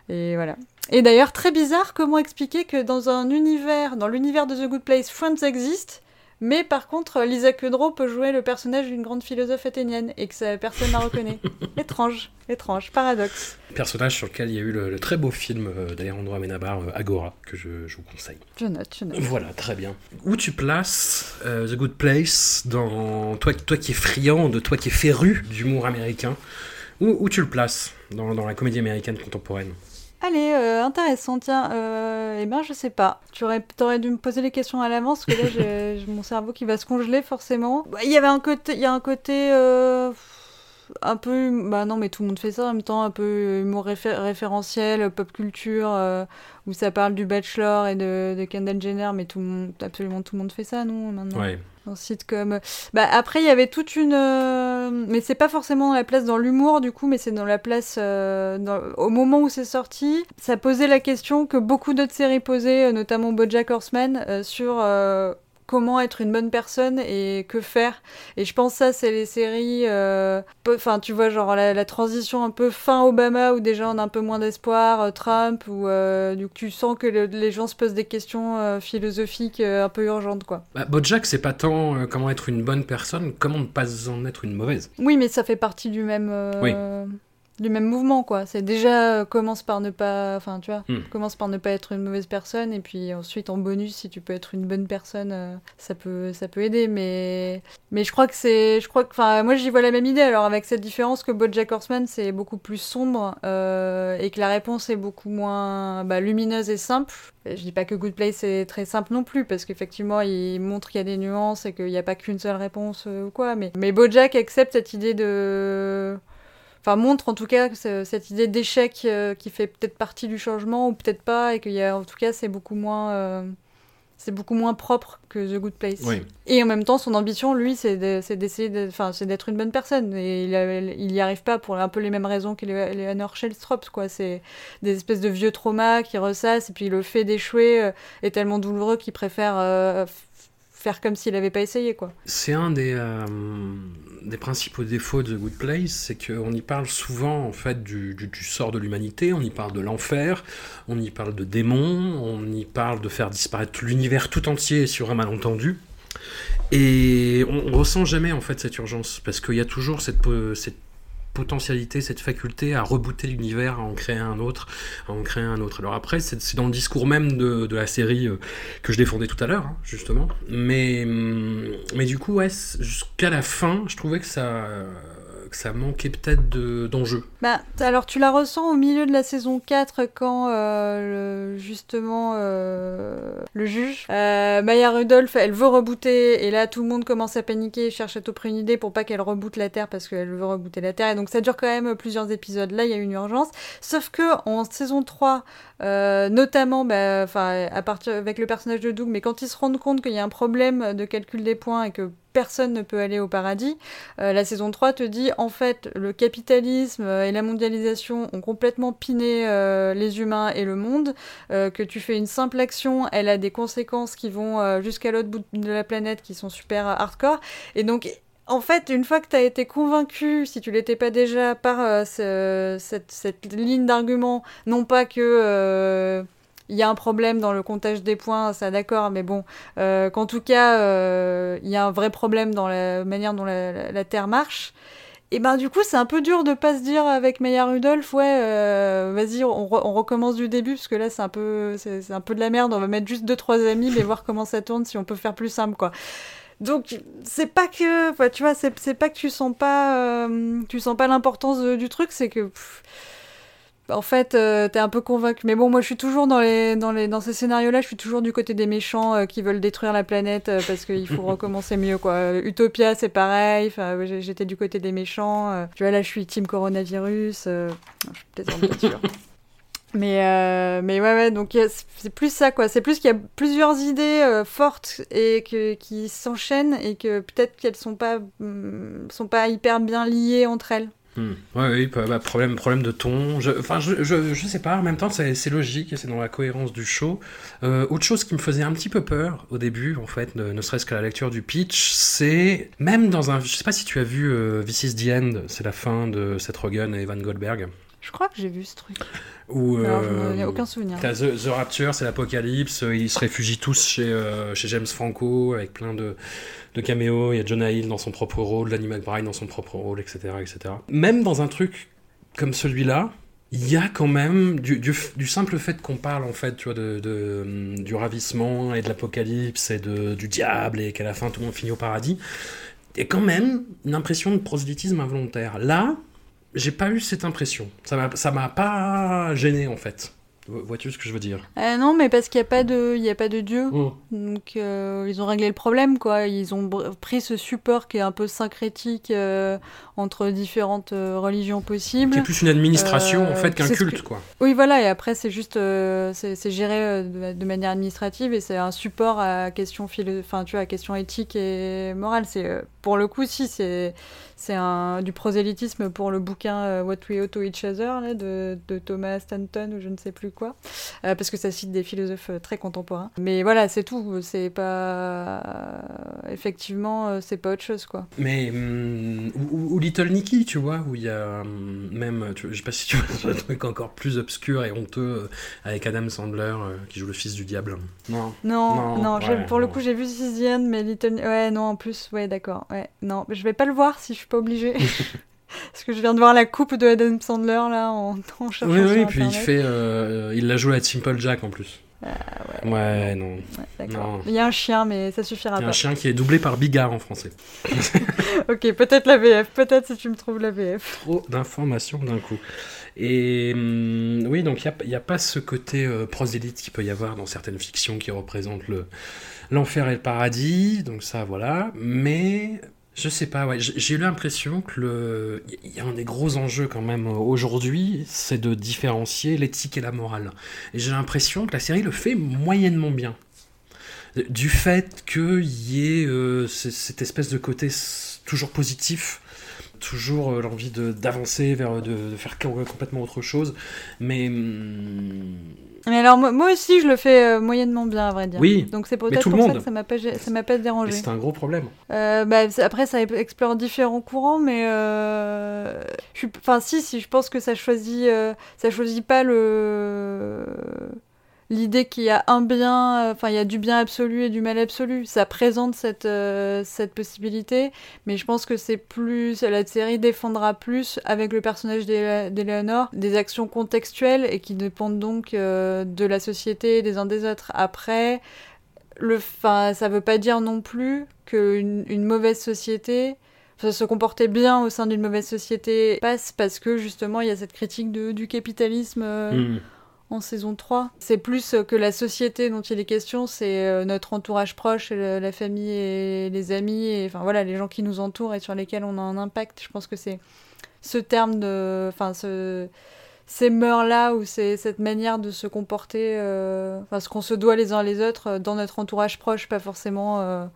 Et voilà. Et d'ailleurs, très bizarre, comment expliquer que dans un univers, dans l'univers de The Good Place, Friends existe, mais par contre, Lisa Kudrow peut jouer le personnage d'une grande philosophe athénienne et que personne ne la reconnaît. étrange, étrange, paradoxe. Personnage sur lequel il y a eu le, très beau film euh, d'Alejandro Amenabar, euh, Agora, que je, vous conseille. Je note, je note. Voilà, très bien. Où tu places euh, The Good Place dans toi, toi qui es friand, de toi qui es féru d'humour américain où, où, tu le places dans, dans la comédie américaine contemporaine? Allez, euh, intéressant, tiens. Euh, eh ben, je sais pas. Tu aurais, aurais dû me poser les questions à l'avance, parce que là, j'ai mon cerveau qui va se congeler, forcément. Bah, il y avait un côté... Il y a un côté... Euh, un peu... Bah non, mais tout le monde fait ça en même temps, un peu humour référentiel, pop culture, où ça parle du Bachelor et de, de Kendall Jenner, mais tout le monde, absolument tout le monde fait ça, non, maintenant? Ouais en sitcom. Bah, après, il y avait toute une. Euh, mais c'est pas forcément dans la place dans l'humour, du coup, mais c'est dans la place. Euh, au moment où c'est sorti, ça posait la question que beaucoup d'autres séries posaient, euh, notamment Bojack Horseman, sur comment être une bonne personne et que faire. Et je pense ça, c'est les séries, euh, enfin tu vois, genre la, transition un peu fin Obama où déjà on a un peu moins d'espoir, euh, Trump, où euh, du coup, tu sens que les gens se posent des questions philosophiques un peu urgentes, quoi. Bah, Bojack, c'est pas tant comment être une bonne personne, comment ne pas en être une mauvaise. Oui, mais ça fait partie du même... Oui du même mouvement quoi. C'est déjà euh, commence par ne pas enfin tu vois hmm. commence par ne pas être une mauvaise personne et puis ensuite en bonus si tu peux être une bonne personne euh, ça peut ça peut aider mais mais je crois que c'est je crois que enfin moi j'y vois la même idée. Alors avec cette différence que BoJack Horseman c'est beaucoup plus sombre euh, et que la réponse est beaucoup moins bah, lumineuse et simple. Je dis pas que Good Place est très simple non plus parce qu'effectivement il montre qu'il y a des nuances et qu'il n'y a pas qu'une seule réponse ou quoi mais mais BoJack accepte cette idée de enfin montre en tout cas cette idée d'échec euh, qui fait peut-être partie du changement ou peut-être pas et qu'il y a en tout cas c'est beaucoup moins euh, c'est beaucoup moins propre que The Good Place. Et en même temps, son ambition, lui, c'est d'essayer, enfin, c'est d'être une bonne personne. Et il, n'y arrive pas pour un peu les mêmes raisons qu'Eleanor Shellstrop, quoi. C'est des espèces de vieux traumas qui ressassent, et puis le fait d'échouer euh, est tellement douloureux qu'il préfère comme s'il n'avait pas essayé, quoi. C'est un des, euh, des principaux défauts de The Good Place, c'est qu'on y parle souvent, en fait, du, du, sort de l'humanité, on y parle de l'enfer, on y parle de démons, on y parle de faire disparaître l'univers tout entier sur un malentendu. Et on, on, ressent jamais en fait cette urgence parce qu'il y a toujours cette, cette potentialité, cette faculté à rebooter l'univers, à en créer un autre, à en créer un autre. Alors après, c'est dans le discours même de, la série euh, que je défendais tout à l'heure, hein, justement. Mais, mais du coup, jusqu'à la fin, je trouvais que ça ça manquait peut-être d'enjeu. bah, alors tu la ressens au milieu de la saison 4 quand euh, justement euh, le juge, euh, Maya Rudolph, elle veut rebooter et là tout le monde commence à paniquer, cherche à tout près une idée pour pas qu'elle reboote la Terre parce qu'elle veut rebooter la Terre et donc ça dure quand même plusieurs épisodes. Là il y a une urgence. Sauf que en saison 3, notamment bah, à partir avec le personnage de Doug, mais quand ils se rendent compte qu'il y a un problème de calcul des points et que personne ne peut aller au paradis. Euh, la saison 3 te dit en fait le capitalisme euh, et la mondialisation ont complètement piné euh, les humains et le monde, que tu fais une simple action, elle a des conséquences qui vont jusqu'à l'autre bout de la planète qui sont super hardcore. Et donc en fait, une fois que tu as été convaincu, si tu l'étais pas déjà, par cette, cette, ligne d'argument, non pas que il y a un problème dans le comptage des points, ça d'accord, mais bon, euh, qu'en tout cas, euh, il y a un vrai problème dans la manière dont la, Terre marche. Et ben du coup, c'est un peu dur de pas se dire avec Maya Rudolph, ouais, euh, vas-y, on, recommence du début, parce que là, c'est un peu, c'est un peu de la merde. On va mettre juste deux trois amis, mais voir comment ça tourne, si on peut faire plus simple, quoi. Donc c'est pas que, tu vois, c'est pas que tu sens pas, tu sens pas l'importance du truc, c'est que en fait, euh, t'es un peu convaincu. Mais bon, moi, je suis toujours dans les, dans les, dans ces scénarios-là, je suis toujours du côté des méchants euh, qui veulent détruire la planète euh, parce qu'il faut recommencer mieux, quoi. Utopia, c'est pareil. Enfin, j'étais du côté des méchants. tu vois, là, je suis team coronavirus. je suis peut-être Mais, mais ouais, ouais, donc c'est plus ça, quoi. C'est plus qu'il y a plusieurs idées fortes et que, qui s'enchaînent et que peut-être qu'elles sont pas, mm, sont pas hyper bien liées entre elles. Hmm. Ouais, oui, bah, bah, problème, problème de ton. Je, enfin, je, je, je, sais pas, en même temps, c'est logique et c'est dans la cohérence du show. Euh, autre chose qui me faisait un petit peu peur au début, en fait, ne, serait-ce qu'à la lecture du pitch, c'est même dans un. Je sais pas si tu as vu euh, This is the End, c'est la fin de Seth Rogen et Evan Goldberg. Je crois que j'ai vu ce truc. Ou, il n'y a aucun souvenir. T'as The, The, Rapture, c'est l'apocalypse, ils se réfugient tous chez, euh, chez James Franco avec plein de de caméo, il y a Jonah Hill dans son propre rôle, Danny McBride dans son propre rôle, etc. etc. Même dans un truc comme celui-là, il y a quand même du, du, simple fait qu'on parle en fait tu vois, de, de, du ravissement et de l'apocalypse et de, du diable et qu'à la fin tout le monde finit au paradis, il y a quand même une impression de prosélytisme involontaire. Là, j'ai pas eu cette impression. Ça m'a pas gêné en fait. Vois-tu ce que je veux dire? Euh, Non, mais parce qu'il n'y a pas de, il y a pas de dieu. Oh. Donc euh, ils ont réglé le problème, quoi. Ils ont pris ce support qui est un peu syncrétique euh, entre différentes religions possibles. C'est plus une administration en fait qu'un culte, quoi. Oui, voilà. Et après, c'est juste, c'est géré de, manière administrative et c'est un support à questions, enfin, tu vois, à questions éthiques et morales. C'est pour le coup, si c'est c'est un, du prosélytisme pour le bouquin What We Owe to Each Other là, de, de, Thomas Stanton ou je ne sais plus quoi, euh, parce que ça cite des philosophes euh, très contemporains. Mais voilà, c'est tout. C'est pas effectivement, euh, c'est pas autre chose quoi. Mais hum, ou, ou Little Nicky, tu vois, où il y a hum, même, tu- je sais pas si tu vois, un truc encore plus obscur et honteux euh, avec Adam Sandler euh, qui joue le fils du diable. Non. Non, Non, non, j'ai- ouais, pour le coup, j'ai vu Sisian, mais Little. Ouais, non, en plus, ouais, d'accord. Ouais, non, je vais pas le voir si je suis pas obligée. Parce que je viens de voir la coupe de Adam Sandler là en, en cherchant Oui, sur oui, puis il fait, euh, il l'a joué à Simple Jack en plus. ouais. non. Ouais. Non. Il y a un chien, mais ça suffira Il y a pas. un chien qui est doublé par Bigard en français. Ok, peut-être la VF, peut-être si tu me trouves la VF. Trop d'informations d'un coup. Et hum, oui, donc il n'y a, pas ce côté euh, prosélyte qu'il peut y avoir dans certaines fictions qui représentent le, l'enfer et le paradis. Donc ça, voilà. Mais je sais pas, j'ai eu l'impression que le, y a un des gros enjeux quand même euh, aujourd'hui, c'est de différencier l'éthique et la morale. Et j'ai l'impression que la série le fait moyennement bien. Du fait qu'il y ait euh, cette espèce de côté toujours positif, toujours euh, l'envie de- d'avancer vers de, de faire co- complètement autre chose, mais hum, Mais alors, moi, aussi, je le fais euh, moyennement bien, à vrai dire. Oui, Donc c'est peut-être pour ça que ça m'a pas, ça m'a pas dérangé. c'est un gros problème. Euh, bah, après, ça explore différents courants, mais euh, je suis, enfin, si, si, je pense que ça choisit, ça choisit pas le l'idée qu'il y a un bien, euh, enfin, il y a du bien absolu et du mal absolu. Ça présente cette euh, cette possibilité, mais je pense que c'est plus la série défendra plus avec le personnage d'Ele- d'Eleanor des actions contextuelles et qui dépendent donc euh, de la société et des uns des autres. Après le, fin, ça veut pas dire non plus qu'une une mauvaise société, se comporter bien au sein d'une mauvaise société passe parce que justement il y a cette critique de, du capitalisme Hum. En saison 3. C'est plus euh, que la société dont il est question, c'est euh, notre entourage proche, le- la famille et les amis, enfin voilà, les gens qui nous entourent et sur lesquels on a un impact. Je pense que c'est ce terme de. Enfin, ce ces mœurs-là ou c'est cette manière de se comporter, euh, ce qu'on se doit les uns les autres euh, dans notre entourage proche, pas forcément euh,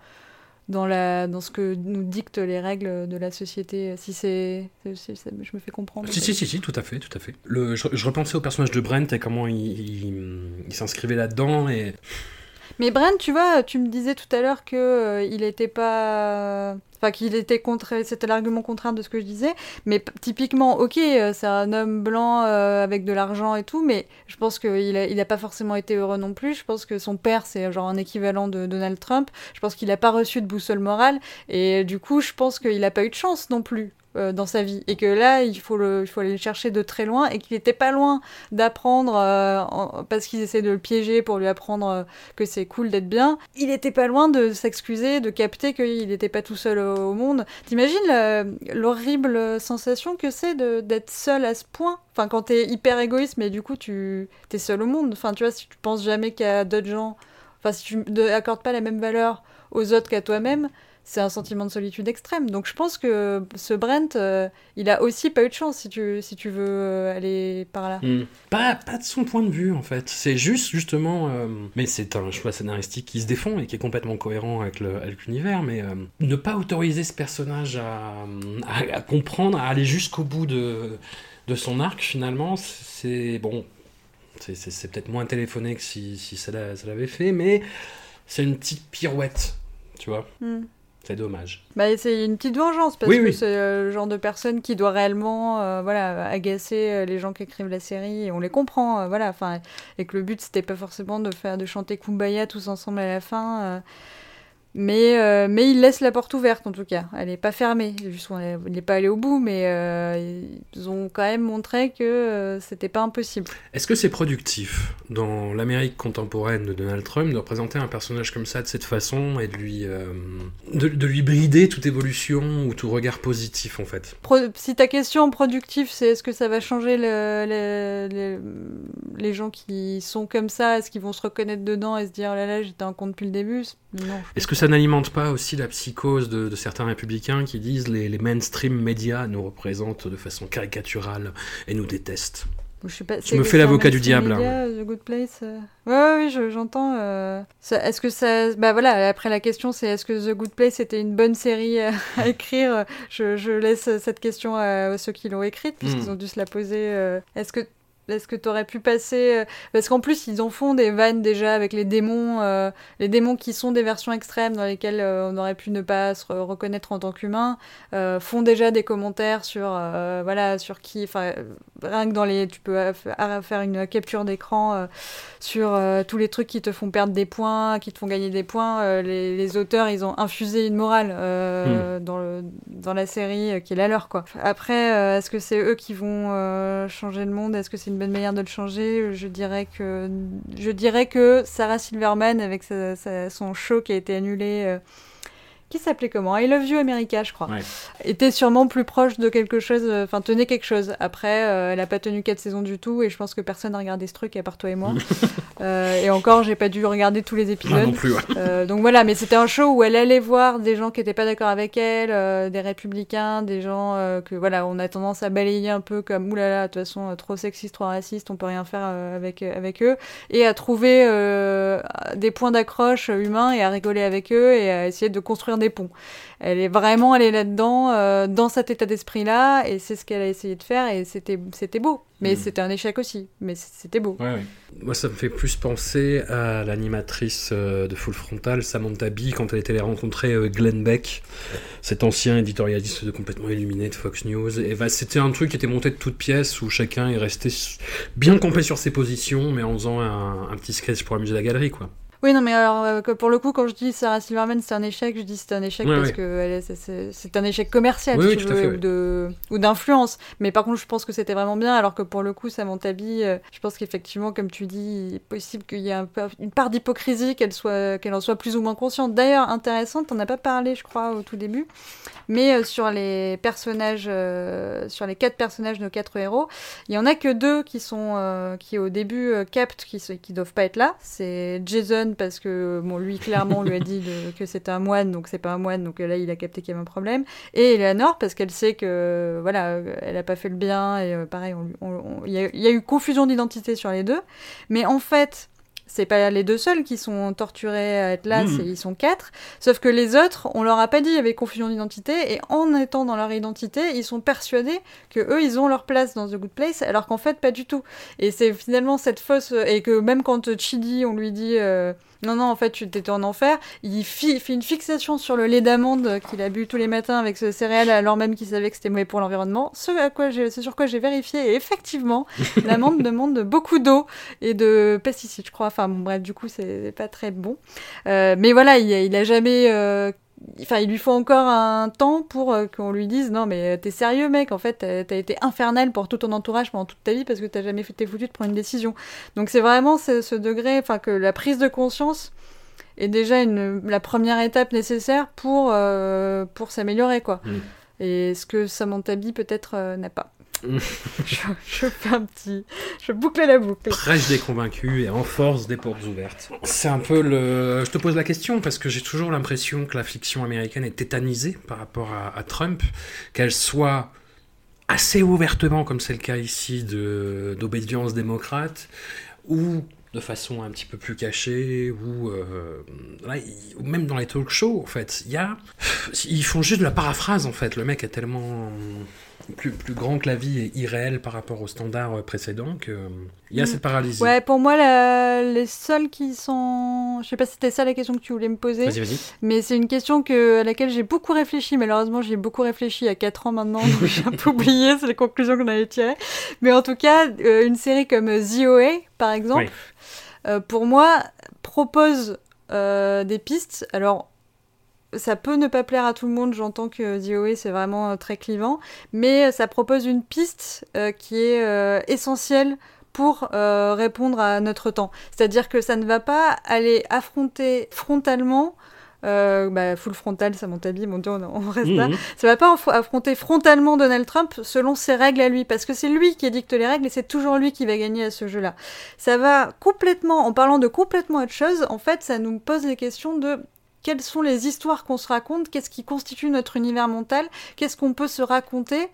dans, la, dans ce que nous dictent les règles de la société. Si c'est, si je me fais comprendre. Si, si, si, si, tout à fait, tout à fait. Le, je, je repensais au personnage de Brent et comment il, il- il s'inscrivait là-dedans et Mais Brent, tu vois, tu me disais tout à l'heure que euh, il était pas, enfin qu'il était contre, c'était l'argument contraire de ce que je disais. Mais typiquement, ok, euh, c'est un homme blanc euh, avec de l'argent et tout, mais je pense qu'il a, il a pas forcément été heureux non plus. Je pense que son père, c'est genre un équivalent de Donald Trump. Je pense qu'il a pas reçu de boussole morale et du coup, je pense qu'il a pas eu de chance non plus. Euh, dans sa vie et que là il faut le il faut aller le chercher de très loin et qu'il était pas loin d'apprendre euh, parce qu'ils essaient de le piéger pour lui apprendre euh, que c'est cool d'être bien, il était pas loin de s'excuser, de capter qu'il n'était pas tout seul au, monde. T'imagines l'horrible sensation que c'est d'être seul à ce point? Enfin, quand t'es hyper égoïste, mais du coup, tu t'es seul au monde. Enfin, tu vois, si tu penses jamais qu'il y a d'autres gens, enfin, si tu n'accordes pas la même valeur aux autres qu'à toi-même, c'est un sentiment de solitude extrême. Donc je pense que ce Brent, euh, il a aussi pas eu de chance si tu, si tu veux euh, aller par là. Hmm. Pas, pas de son point de vue en fait. C'est juste justement. euh, Mais c'est un choix scénaristique qui se défend et qui est complètement cohérent avec le- avec l'univers. Mais euh, ne pas autoriser ce personnage à, à- à comprendre, à aller jusqu'au bout de, de son arc finalement, c'est bon. C'est- C'est c'est peut-être moins téléphoné que si, si ça l'a- ça l'avait fait, mais c'est une petite pirouette, tu vois. Hmm. C'est dommage. Bah, c'est une petite vengeance parce Oui, que oui. c'est euh, le genre de personne qui doit réellement euh, voilà, agacer euh, les gens qui écrivent la série et on les comprend. euh, voilà, et que le but c'était pas forcément de faire de chanter Kumbaya tous ensemble à la fin. Mais, euh, mais il laisse la porte ouverte en tout cas. Elle est pas fermée. Il n'est pas allé au bout, mais euh, ils ont quand même montré que euh, c'était pas impossible. Est-ce que c'est productif dans l'Amérique contemporaine de Donald Trump de représenter un personnage comme ça de cette façon et de lui, euh, de, de lui brider toute évolution ou tout regard positif en fait? Pro- si ta question productive, c'est est-ce que ça va changer le- le- le- les gens qui sont comme ça? Est-ce qu'ils vont se reconnaître dedans et se dire oh là là, j'étais un con depuis le début? Non. Est-ce que ça n'alimente pas aussi la psychose de, de certains républicains qui disent les, les mainstream médias nous représentent de façon caricaturale et nous détestent Je, sais pas, me fais l'avocat du diable, média, The Good Place. euh. Ouais, ouais, oui, je- j'entends. euh. Est-ce que ça. Bah voilà, après la question, c'est est-ce que The Good Place était une bonne série à, à écrire? Je, je laisse cette question à, à ceux qui l'ont écrite, puisqu'ils Mm. ont dû se la poser. euh. Est-ce que est-ce que tu aurais pu passer euh, Parce qu'en plus, ils en font des vannes déjà avec les démons, euh, les démons qui sont des versions extrêmes dans lesquelles euh, on aurait pu ne pas se reconnaître en tant qu'humain, font déjà des commentaires sur, voilà, sur qui, enfin, rien que dans les, tu peux faire une capture d'écran sur tous les trucs qui te font perdre des points, qui te font gagner des points. Les, auteurs, ils ont infusé une morale hmm. dans, le, dans la série qui est la leur, quoi. Après, est-ce que c'est eux qui vont changer le monde? Est-ce que c'est une bonne manière de le changer. Je dirais que, je dirais que Sarah Silverman, avec son show qui a été annulé, euh, qui s'appelait comment? I Love You America, je crois. Était sûrement plus proche de quelque chose, euh, enfin tenait quelque chose. Après, euh, elle a pas tenu quatre saisons du tout et je pense que personne n'a regardé ce truc à part toi et moi. Euh, et encore, j'ai pas dû regarder tous les épisodes. non plus, donc voilà, mais c'était un show où elle allait voir des gens qui étaient pas d'accord avec elle, des républicains, des gens que voilà, on a tendance à balayer un peu comme oulala, de toute façon trop sexiste, trop raciste, on peut rien faire avec avec eux, et à trouver des points d'accroche humains et à rigoler avec eux et à essayer de construire des ponts. Elle est vraiment allée là-dedans, euh, dans cet état d'esprit-là, et c'est ce qu'elle a essayé de faire, et c'était, c'était beau. Mais mm. c'était un échec aussi, mais c'était beau. Moi, ça me fait plus penser à l'animatrice euh, de Full Frontal, Samantha Bee, quand elle était allée rencontrer euh, Glenn Beck, cet ancien éditorialiste de complètement illuminé de Fox News. Et bah, c'était un truc qui était monté de toutes pièces, où chacun est resté bien campé sur ses positions, mais en faisant un, un petit sketch pour amuser la galerie, quoi. Oui, non, mais alors, euh, pour le coup, quand je dis Sarah Silverman, c'est un échec, je dis c'est un échec parce que c'est un échec commercial, si tu veux, ou d'influence. Mais par contre, je pense que c'était vraiment bien, alors que pour le coup, Samantha Bee, euh, je pense qu'effectivement, comme tu dis, il est possible qu'il y ait un une part d'hypocrisie, qu'elle soit, qu'elle en soit plus ou moins consciente. D'ailleurs, intéressante, on n'a pas parlé, je crois, au tout début, mais euh, sur les personnages, sur les quatre personnages de quatre héros, il y en a que deux qui sont, qui au début captent, qui, qui doivent pas être là. C'est Jason parce que bon, lui clairement on lui a dit que c'était un moine, donc c'est pas un moine, donc là il a capté qu'il y avait un problème. Et Eleanor parce qu'elle sait que voilà, elle a pas fait le bien et euh, pareil, il y, a eu confusion d'identité sur les deux. Mais en fait, c'est pas les deux seuls qui sont torturés à être là, mmh. ils sont quatre. Sauf que les autres, on leur a pas dit il y avait confusion d'identité, et en étant dans leur identité, ils sont persuadés que eux, ils ont leur place dans The Good Place, alors qu'en fait, pas du tout. Et c'est finalement cette fausse. Et que même quand Chidi, on lui dit. Euh, non, non, en fait, tu étais en enfer. Il fait une fixation sur le lait d'amande qu'il a bu tous les matins avec ce céréale, alors même qu'il savait que c'était mauvais pour l'environnement. Ce à quoi c'est sur quoi j'ai vérifié. Et effectivement, l'amande demande beaucoup d'eau et de pesticides, je crois. Enfin, bon, bref, du coup, c'est pas très bon. Euh, mais voilà, il, il a jamais euh, Enfin, il lui faut encore un temps pour euh, qu'on lui dise non mais t'es sérieux mec en fait t'as été infernal pour tout ton entourage pendant toute ta vie parce que t'as jamais fait tes foutu de prendre une décision donc c'est vraiment ce, degré enfin que la prise de conscience est déjà une, la première étape nécessaire pour euh, pour s'améliorer quoi mm. et ce que Samantha Bee peut-être euh, n'a pas je, fais un petit. Je boucle la boucle. Prêche des convaincus et renforce des portes ouvertes. C'est un peu le. Je te pose la question parce que j'ai toujours l'impression que la fiction américaine est tétanisée par rapport à, Trump, qu'elle soit assez ouvertement, comme c'est le cas ici, d'obédience démocrate, ou de façon un petit peu plus cachée, ou euh, même dans les talk shows, en fait, il y a... Ils font juste de la paraphrase, en fait. Le mec est tellement plus, plus grand que la vie est irréel par rapport aux standards précédents que il y a mm. cette paralysie. Ouais, pour moi, les seuls qui sont. Je sais pas si c'était ça la question que tu voulais me poser. Vas-y, vas-y. Mais c'est une question que, à laquelle j'ai beaucoup réfléchi. Malheureusement, j'ai beaucoup réfléchi il y a 4 ans maintenant, donc j'ai un peu oublié, c'est les conclusions qu'on avait tirées. Mais en tout cas, euh, une série comme The OA, par exemple, euh, pour moi, propose euh, des pistes. Alors, ça peut ne pas plaire à tout le monde, j'entends que DOE c'est vraiment euh, très clivant, mais ça propose une piste euh, qui est euh, essentielle pour répondre à notre temps. C'est-à-dire que ça ne va pas aller affronter frontalement bah, full frontal, ça monte à bon, on, on reste là. Mmh. Ça va pas affronter frontalement Donald Trump selon ses règles à lui, parce que c'est lui qui édicte les règles et c'est toujours lui qui va gagner à ce jeu-là. Ça va complètement, en parlant de complètement autre chose, en fait, ça nous pose les questions de quelles sont les histoires qu'on se raconte, qu'est-ce qui constitue notre univers mental, qu'est-ce qu'on peut se raconter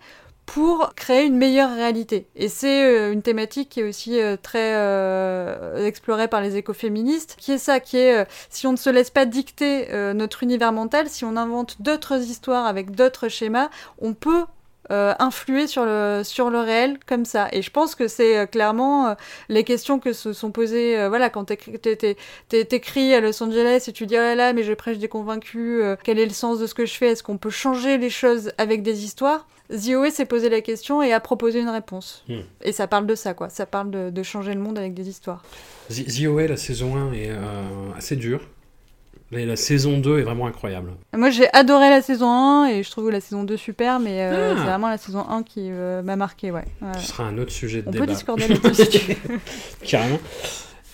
pour créer une meilleure réalité. Et c'est euh, une thématique qui est aussi euh, très euh, explorée par les écoféministes, qui est ça, qui est si on ne se laisse pas dicter notre univers mental, si on invente d'autres histoires avec d'autres schémas, on peut euh, influer sur le, sur le réel comme ça. Et je pense que c'est euh, clairement euh, les questions que se sont posées, euh, voilà, quand t'écris t'é- t'é- t'é- t'écris à Los Angeles et tu dis, oh là là, mais je prêche des convaincus, quel est le sens de ce que je fais, est-ce qu'on peut changer les choses avec des histoires? ZOE s'est posé la question et a proposé une réponse. Hmm. Et ça parle de ça, quoi. Ça parle de, de changer le monde avec des histoires. OA, la saison 1 est euh, assez dure. Mais la saison 2 est vraiment incroyable. Moi, j'ai adoré la saison 1 et je trouve la saison 2 super, mais euh, Ah. c'est vraiment la saison 1 qui euh, m'a marqué, ouais. Ouais. Ce sera un autre sujet de On débat. peut discorder si tu veux. Carrément.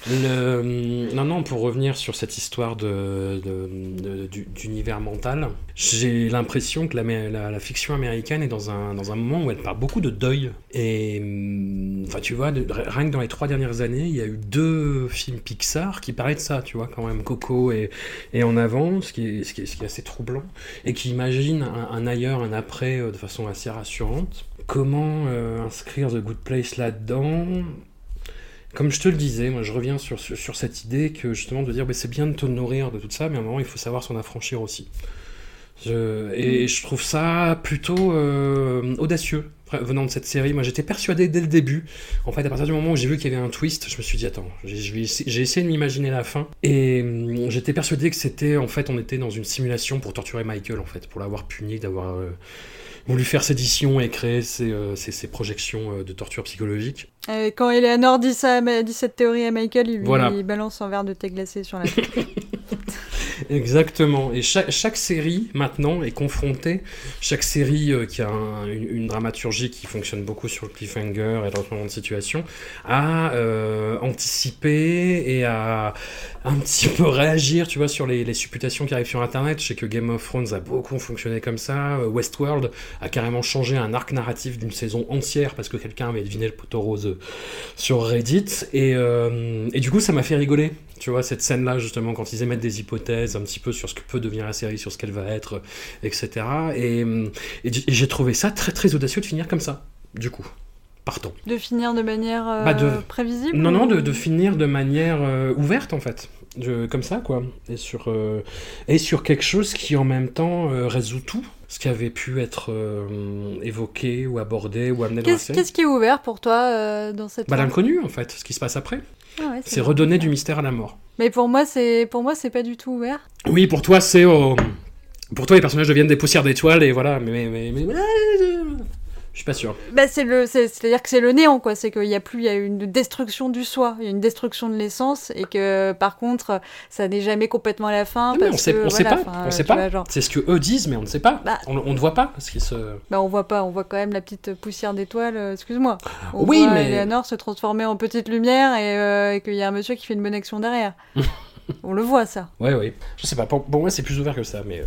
Le... Non, non, pour revenir sur cette histoire de, de- de- d'univers mental, j'ai l'impression que la, la- la fiction américaine est dans un, dans un moment où elle parle beaucoup de deuil. Et enfin, tu vois, rien que dans les trois dernières années, il y a eu deux films Pixar qui parlaient de ça, tu vois, quand même, Coco et, et En Avant, ce qui, est, assez troublant, et qui imagine un, ailleurs, un après euh, de façon assez rassurante. Comment euh, inscrire The Good Place là-dedans? Comme je te le disais, moi je reviens sur, sur, cette idée que justement de dire bah, c'est bien de te nourrir de tout ça, mais à un moment il faut savoir s'en affranchir aussi. Et je trouve ça plutôt euh, audacieux venant de cette série. Moi j'étais persuadé dès le début, en fait à partir du moment où j'ai vu qu'il y avait un twist, je me suis dit attends, j'ai essayé de m'imaginer la fin, et hum, j'étais persuadé que c'était en fait on était dans une simulation pour torturer Michael en fait, pour l'avoir puni, d'avoir euh, voulu faire sédition et créer ces, euh, projections euh, de torture psychologique. Euh, quand Eleanor dit, ça, dit cette théorie à Michael, il lui Voilà. il balance un verre de thé glacé sur la tête. Exactement. Et chaque, série, maintenant, est confrontée, chaque série euh, qui a un- une, dramaturgie qui fonctionne beaucoup sur le cliffhanger et le retournement de situation, à euh, anticiper et à un petit peu réagir, tu vois, sur les, supputations qui arrivent sur Internet. Je sais que Game of Thrones a beaucoup fonctionné comme ça. Euh, Westworld a carrément changé un arc narratif d'une saison entière parce que quelqu'un avait deviné le poteau rose sur Reddit. Et du coup, ça m'a fait rigoler. Tu vois, cette scène-là, justement, quand ils émettent des hypothèses un petit peu sur ce que peut devenir la série, sur ce qu'elle va être, etc. Et, euh, et j'ai trouvé ça très, très audacieux de finir comme ça, du coup. Partons. de finir de manière euh, Bah, de- prévisible Non, non, de, de finir de manière euh, ouverte, en fait. Je- comme ça, quoi. Et sur, euh, et sur quelque chose qui, en même temps, euh, résout tout. Ce qui avait pu être euh, évoqué ou abordé ou amené dans la Qu'est-ce série. qu'est-ce qui est ouvert pour toi euh, dans cette Bah, l'inconnu, en fait, ce qui se passe après. Ah ouais, C'est redonner du mystère à la mort. Mais pour moi, c'est pour moi, c'est pas du tout ouvert. Oui, pour toi, c'est. euh, Pour toi, les personnages deviennent des poussières d'étoiles et voilà, mais, mais, mais- je suis pas sûr. Bah, c'est le, c'est- c'est-à-dire que c'est le néant, quoi. C'est qu'il y a plus, il y a une destruction du soi, il y a une destruction de l'essence, et que par contre, ça n'est jamais complètement à la fin. Mais parce on sait, que, on sait pas, on sait pas. genre, C'est ce que eux disent, mais on ne sait pas. Bah. on, on ne voit pas ce qui se. bah, on voit pas, on voit quand même la petite poussière d'étoile. euh, excuse-moi. On Oui, voit mais- Eleanor se transformer en petite lumière et, euh, et qu'il y a un monsieur qui fait une bonne action derrière. on le voit ça. Ouais, ouais. Je sais pas. Pour, pour moi, c'est plus ouvert que ça, mais. euh,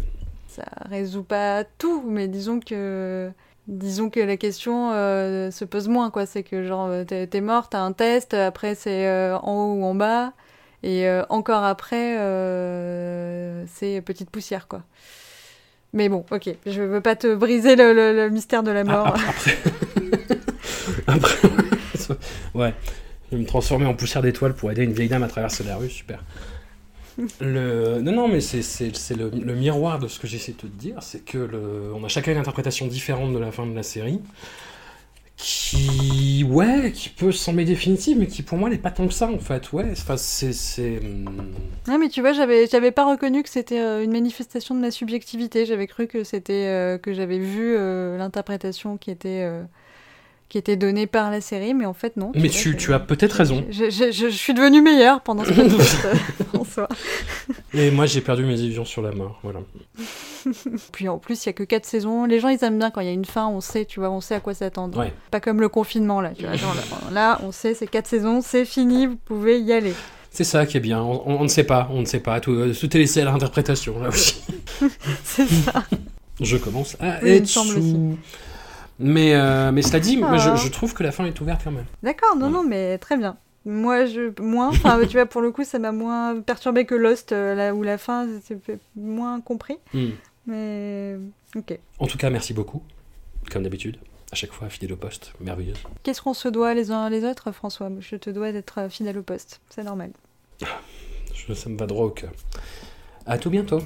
ça résout pas tout, mais disons que disons que la question euh, se pose moins quoi. C'est que genre euh, t'es t'es mort, t'as un test, après c'est euh, en haut ou en bas, et euh, encore après c'est petite poussière quoi. Mais bon, ok, je veux pas te briser le, le- le mystère de la ah, mort. après. après. ouais. Je vais me transformer en poussière d'étoile pour aider une vieille dame à traverser la rue, super. Non, non, mais c'est, le, le miroir de ce que j'essaie de te dire, c'est que on a chacun une interprétation différente de la fin de la série, qui, ouais, qui peut sembler définitive, mais qui pour moi n'est pas tant que ça en fait, ouais. C'est, Non, mais tu vois, j'avais j'avais pas reconnu que c'était euh, une manifestation de ma subjectivité. J'avais cru que c'était euh, que j'avais vu euh, l'interprétation qui était qui était donnée par la série, mais en fait non. Mais tu, as peut-être raison. Je, je- je- je suis devenue meilleure pendant ce podcast euh, en soi. Et moi j'ai perdu mes illusions sur la mort, voilà. Puis en plus, il y a que quatre saisons. Les gens, ils aiment bien quand il y a une fin, on sait, tu vois, on sait à quoi s'attendre. Ouais. Pas comme le confinement là, tu vois. genre, là, on sait, c'est quatre saisons, c'est fini, vous pouvez y aller. C'est ça qui est bien, on, on- on ne sait pas, on ne sait pas, tout, euh, tout est laissé à l'interprétation là aussi. C'est ça. Je commence à Oui, être sous. Mais, euh, mais cela dit, moi, je, Ah. je trouve que la fin est ouverte quand même. D'accord, non, non, mais très bien. Moi, je moins, enfin, tu vois, pour le coup, ça m'a moins perturbé que Lost, euh, là où la fin, c'est fait moins compris. Hmm. Mais ok. En tout cas, merci beaucoup, comme d'habitude. À chaque fois, fidèle au poste, merveilleuse. Qu'est-ce qu'on se doit les uns les autres, François? Je te dois d'être euh, fidèle au poste, c'est normal. Je- ça me va droit au cœur. À tout bientôt.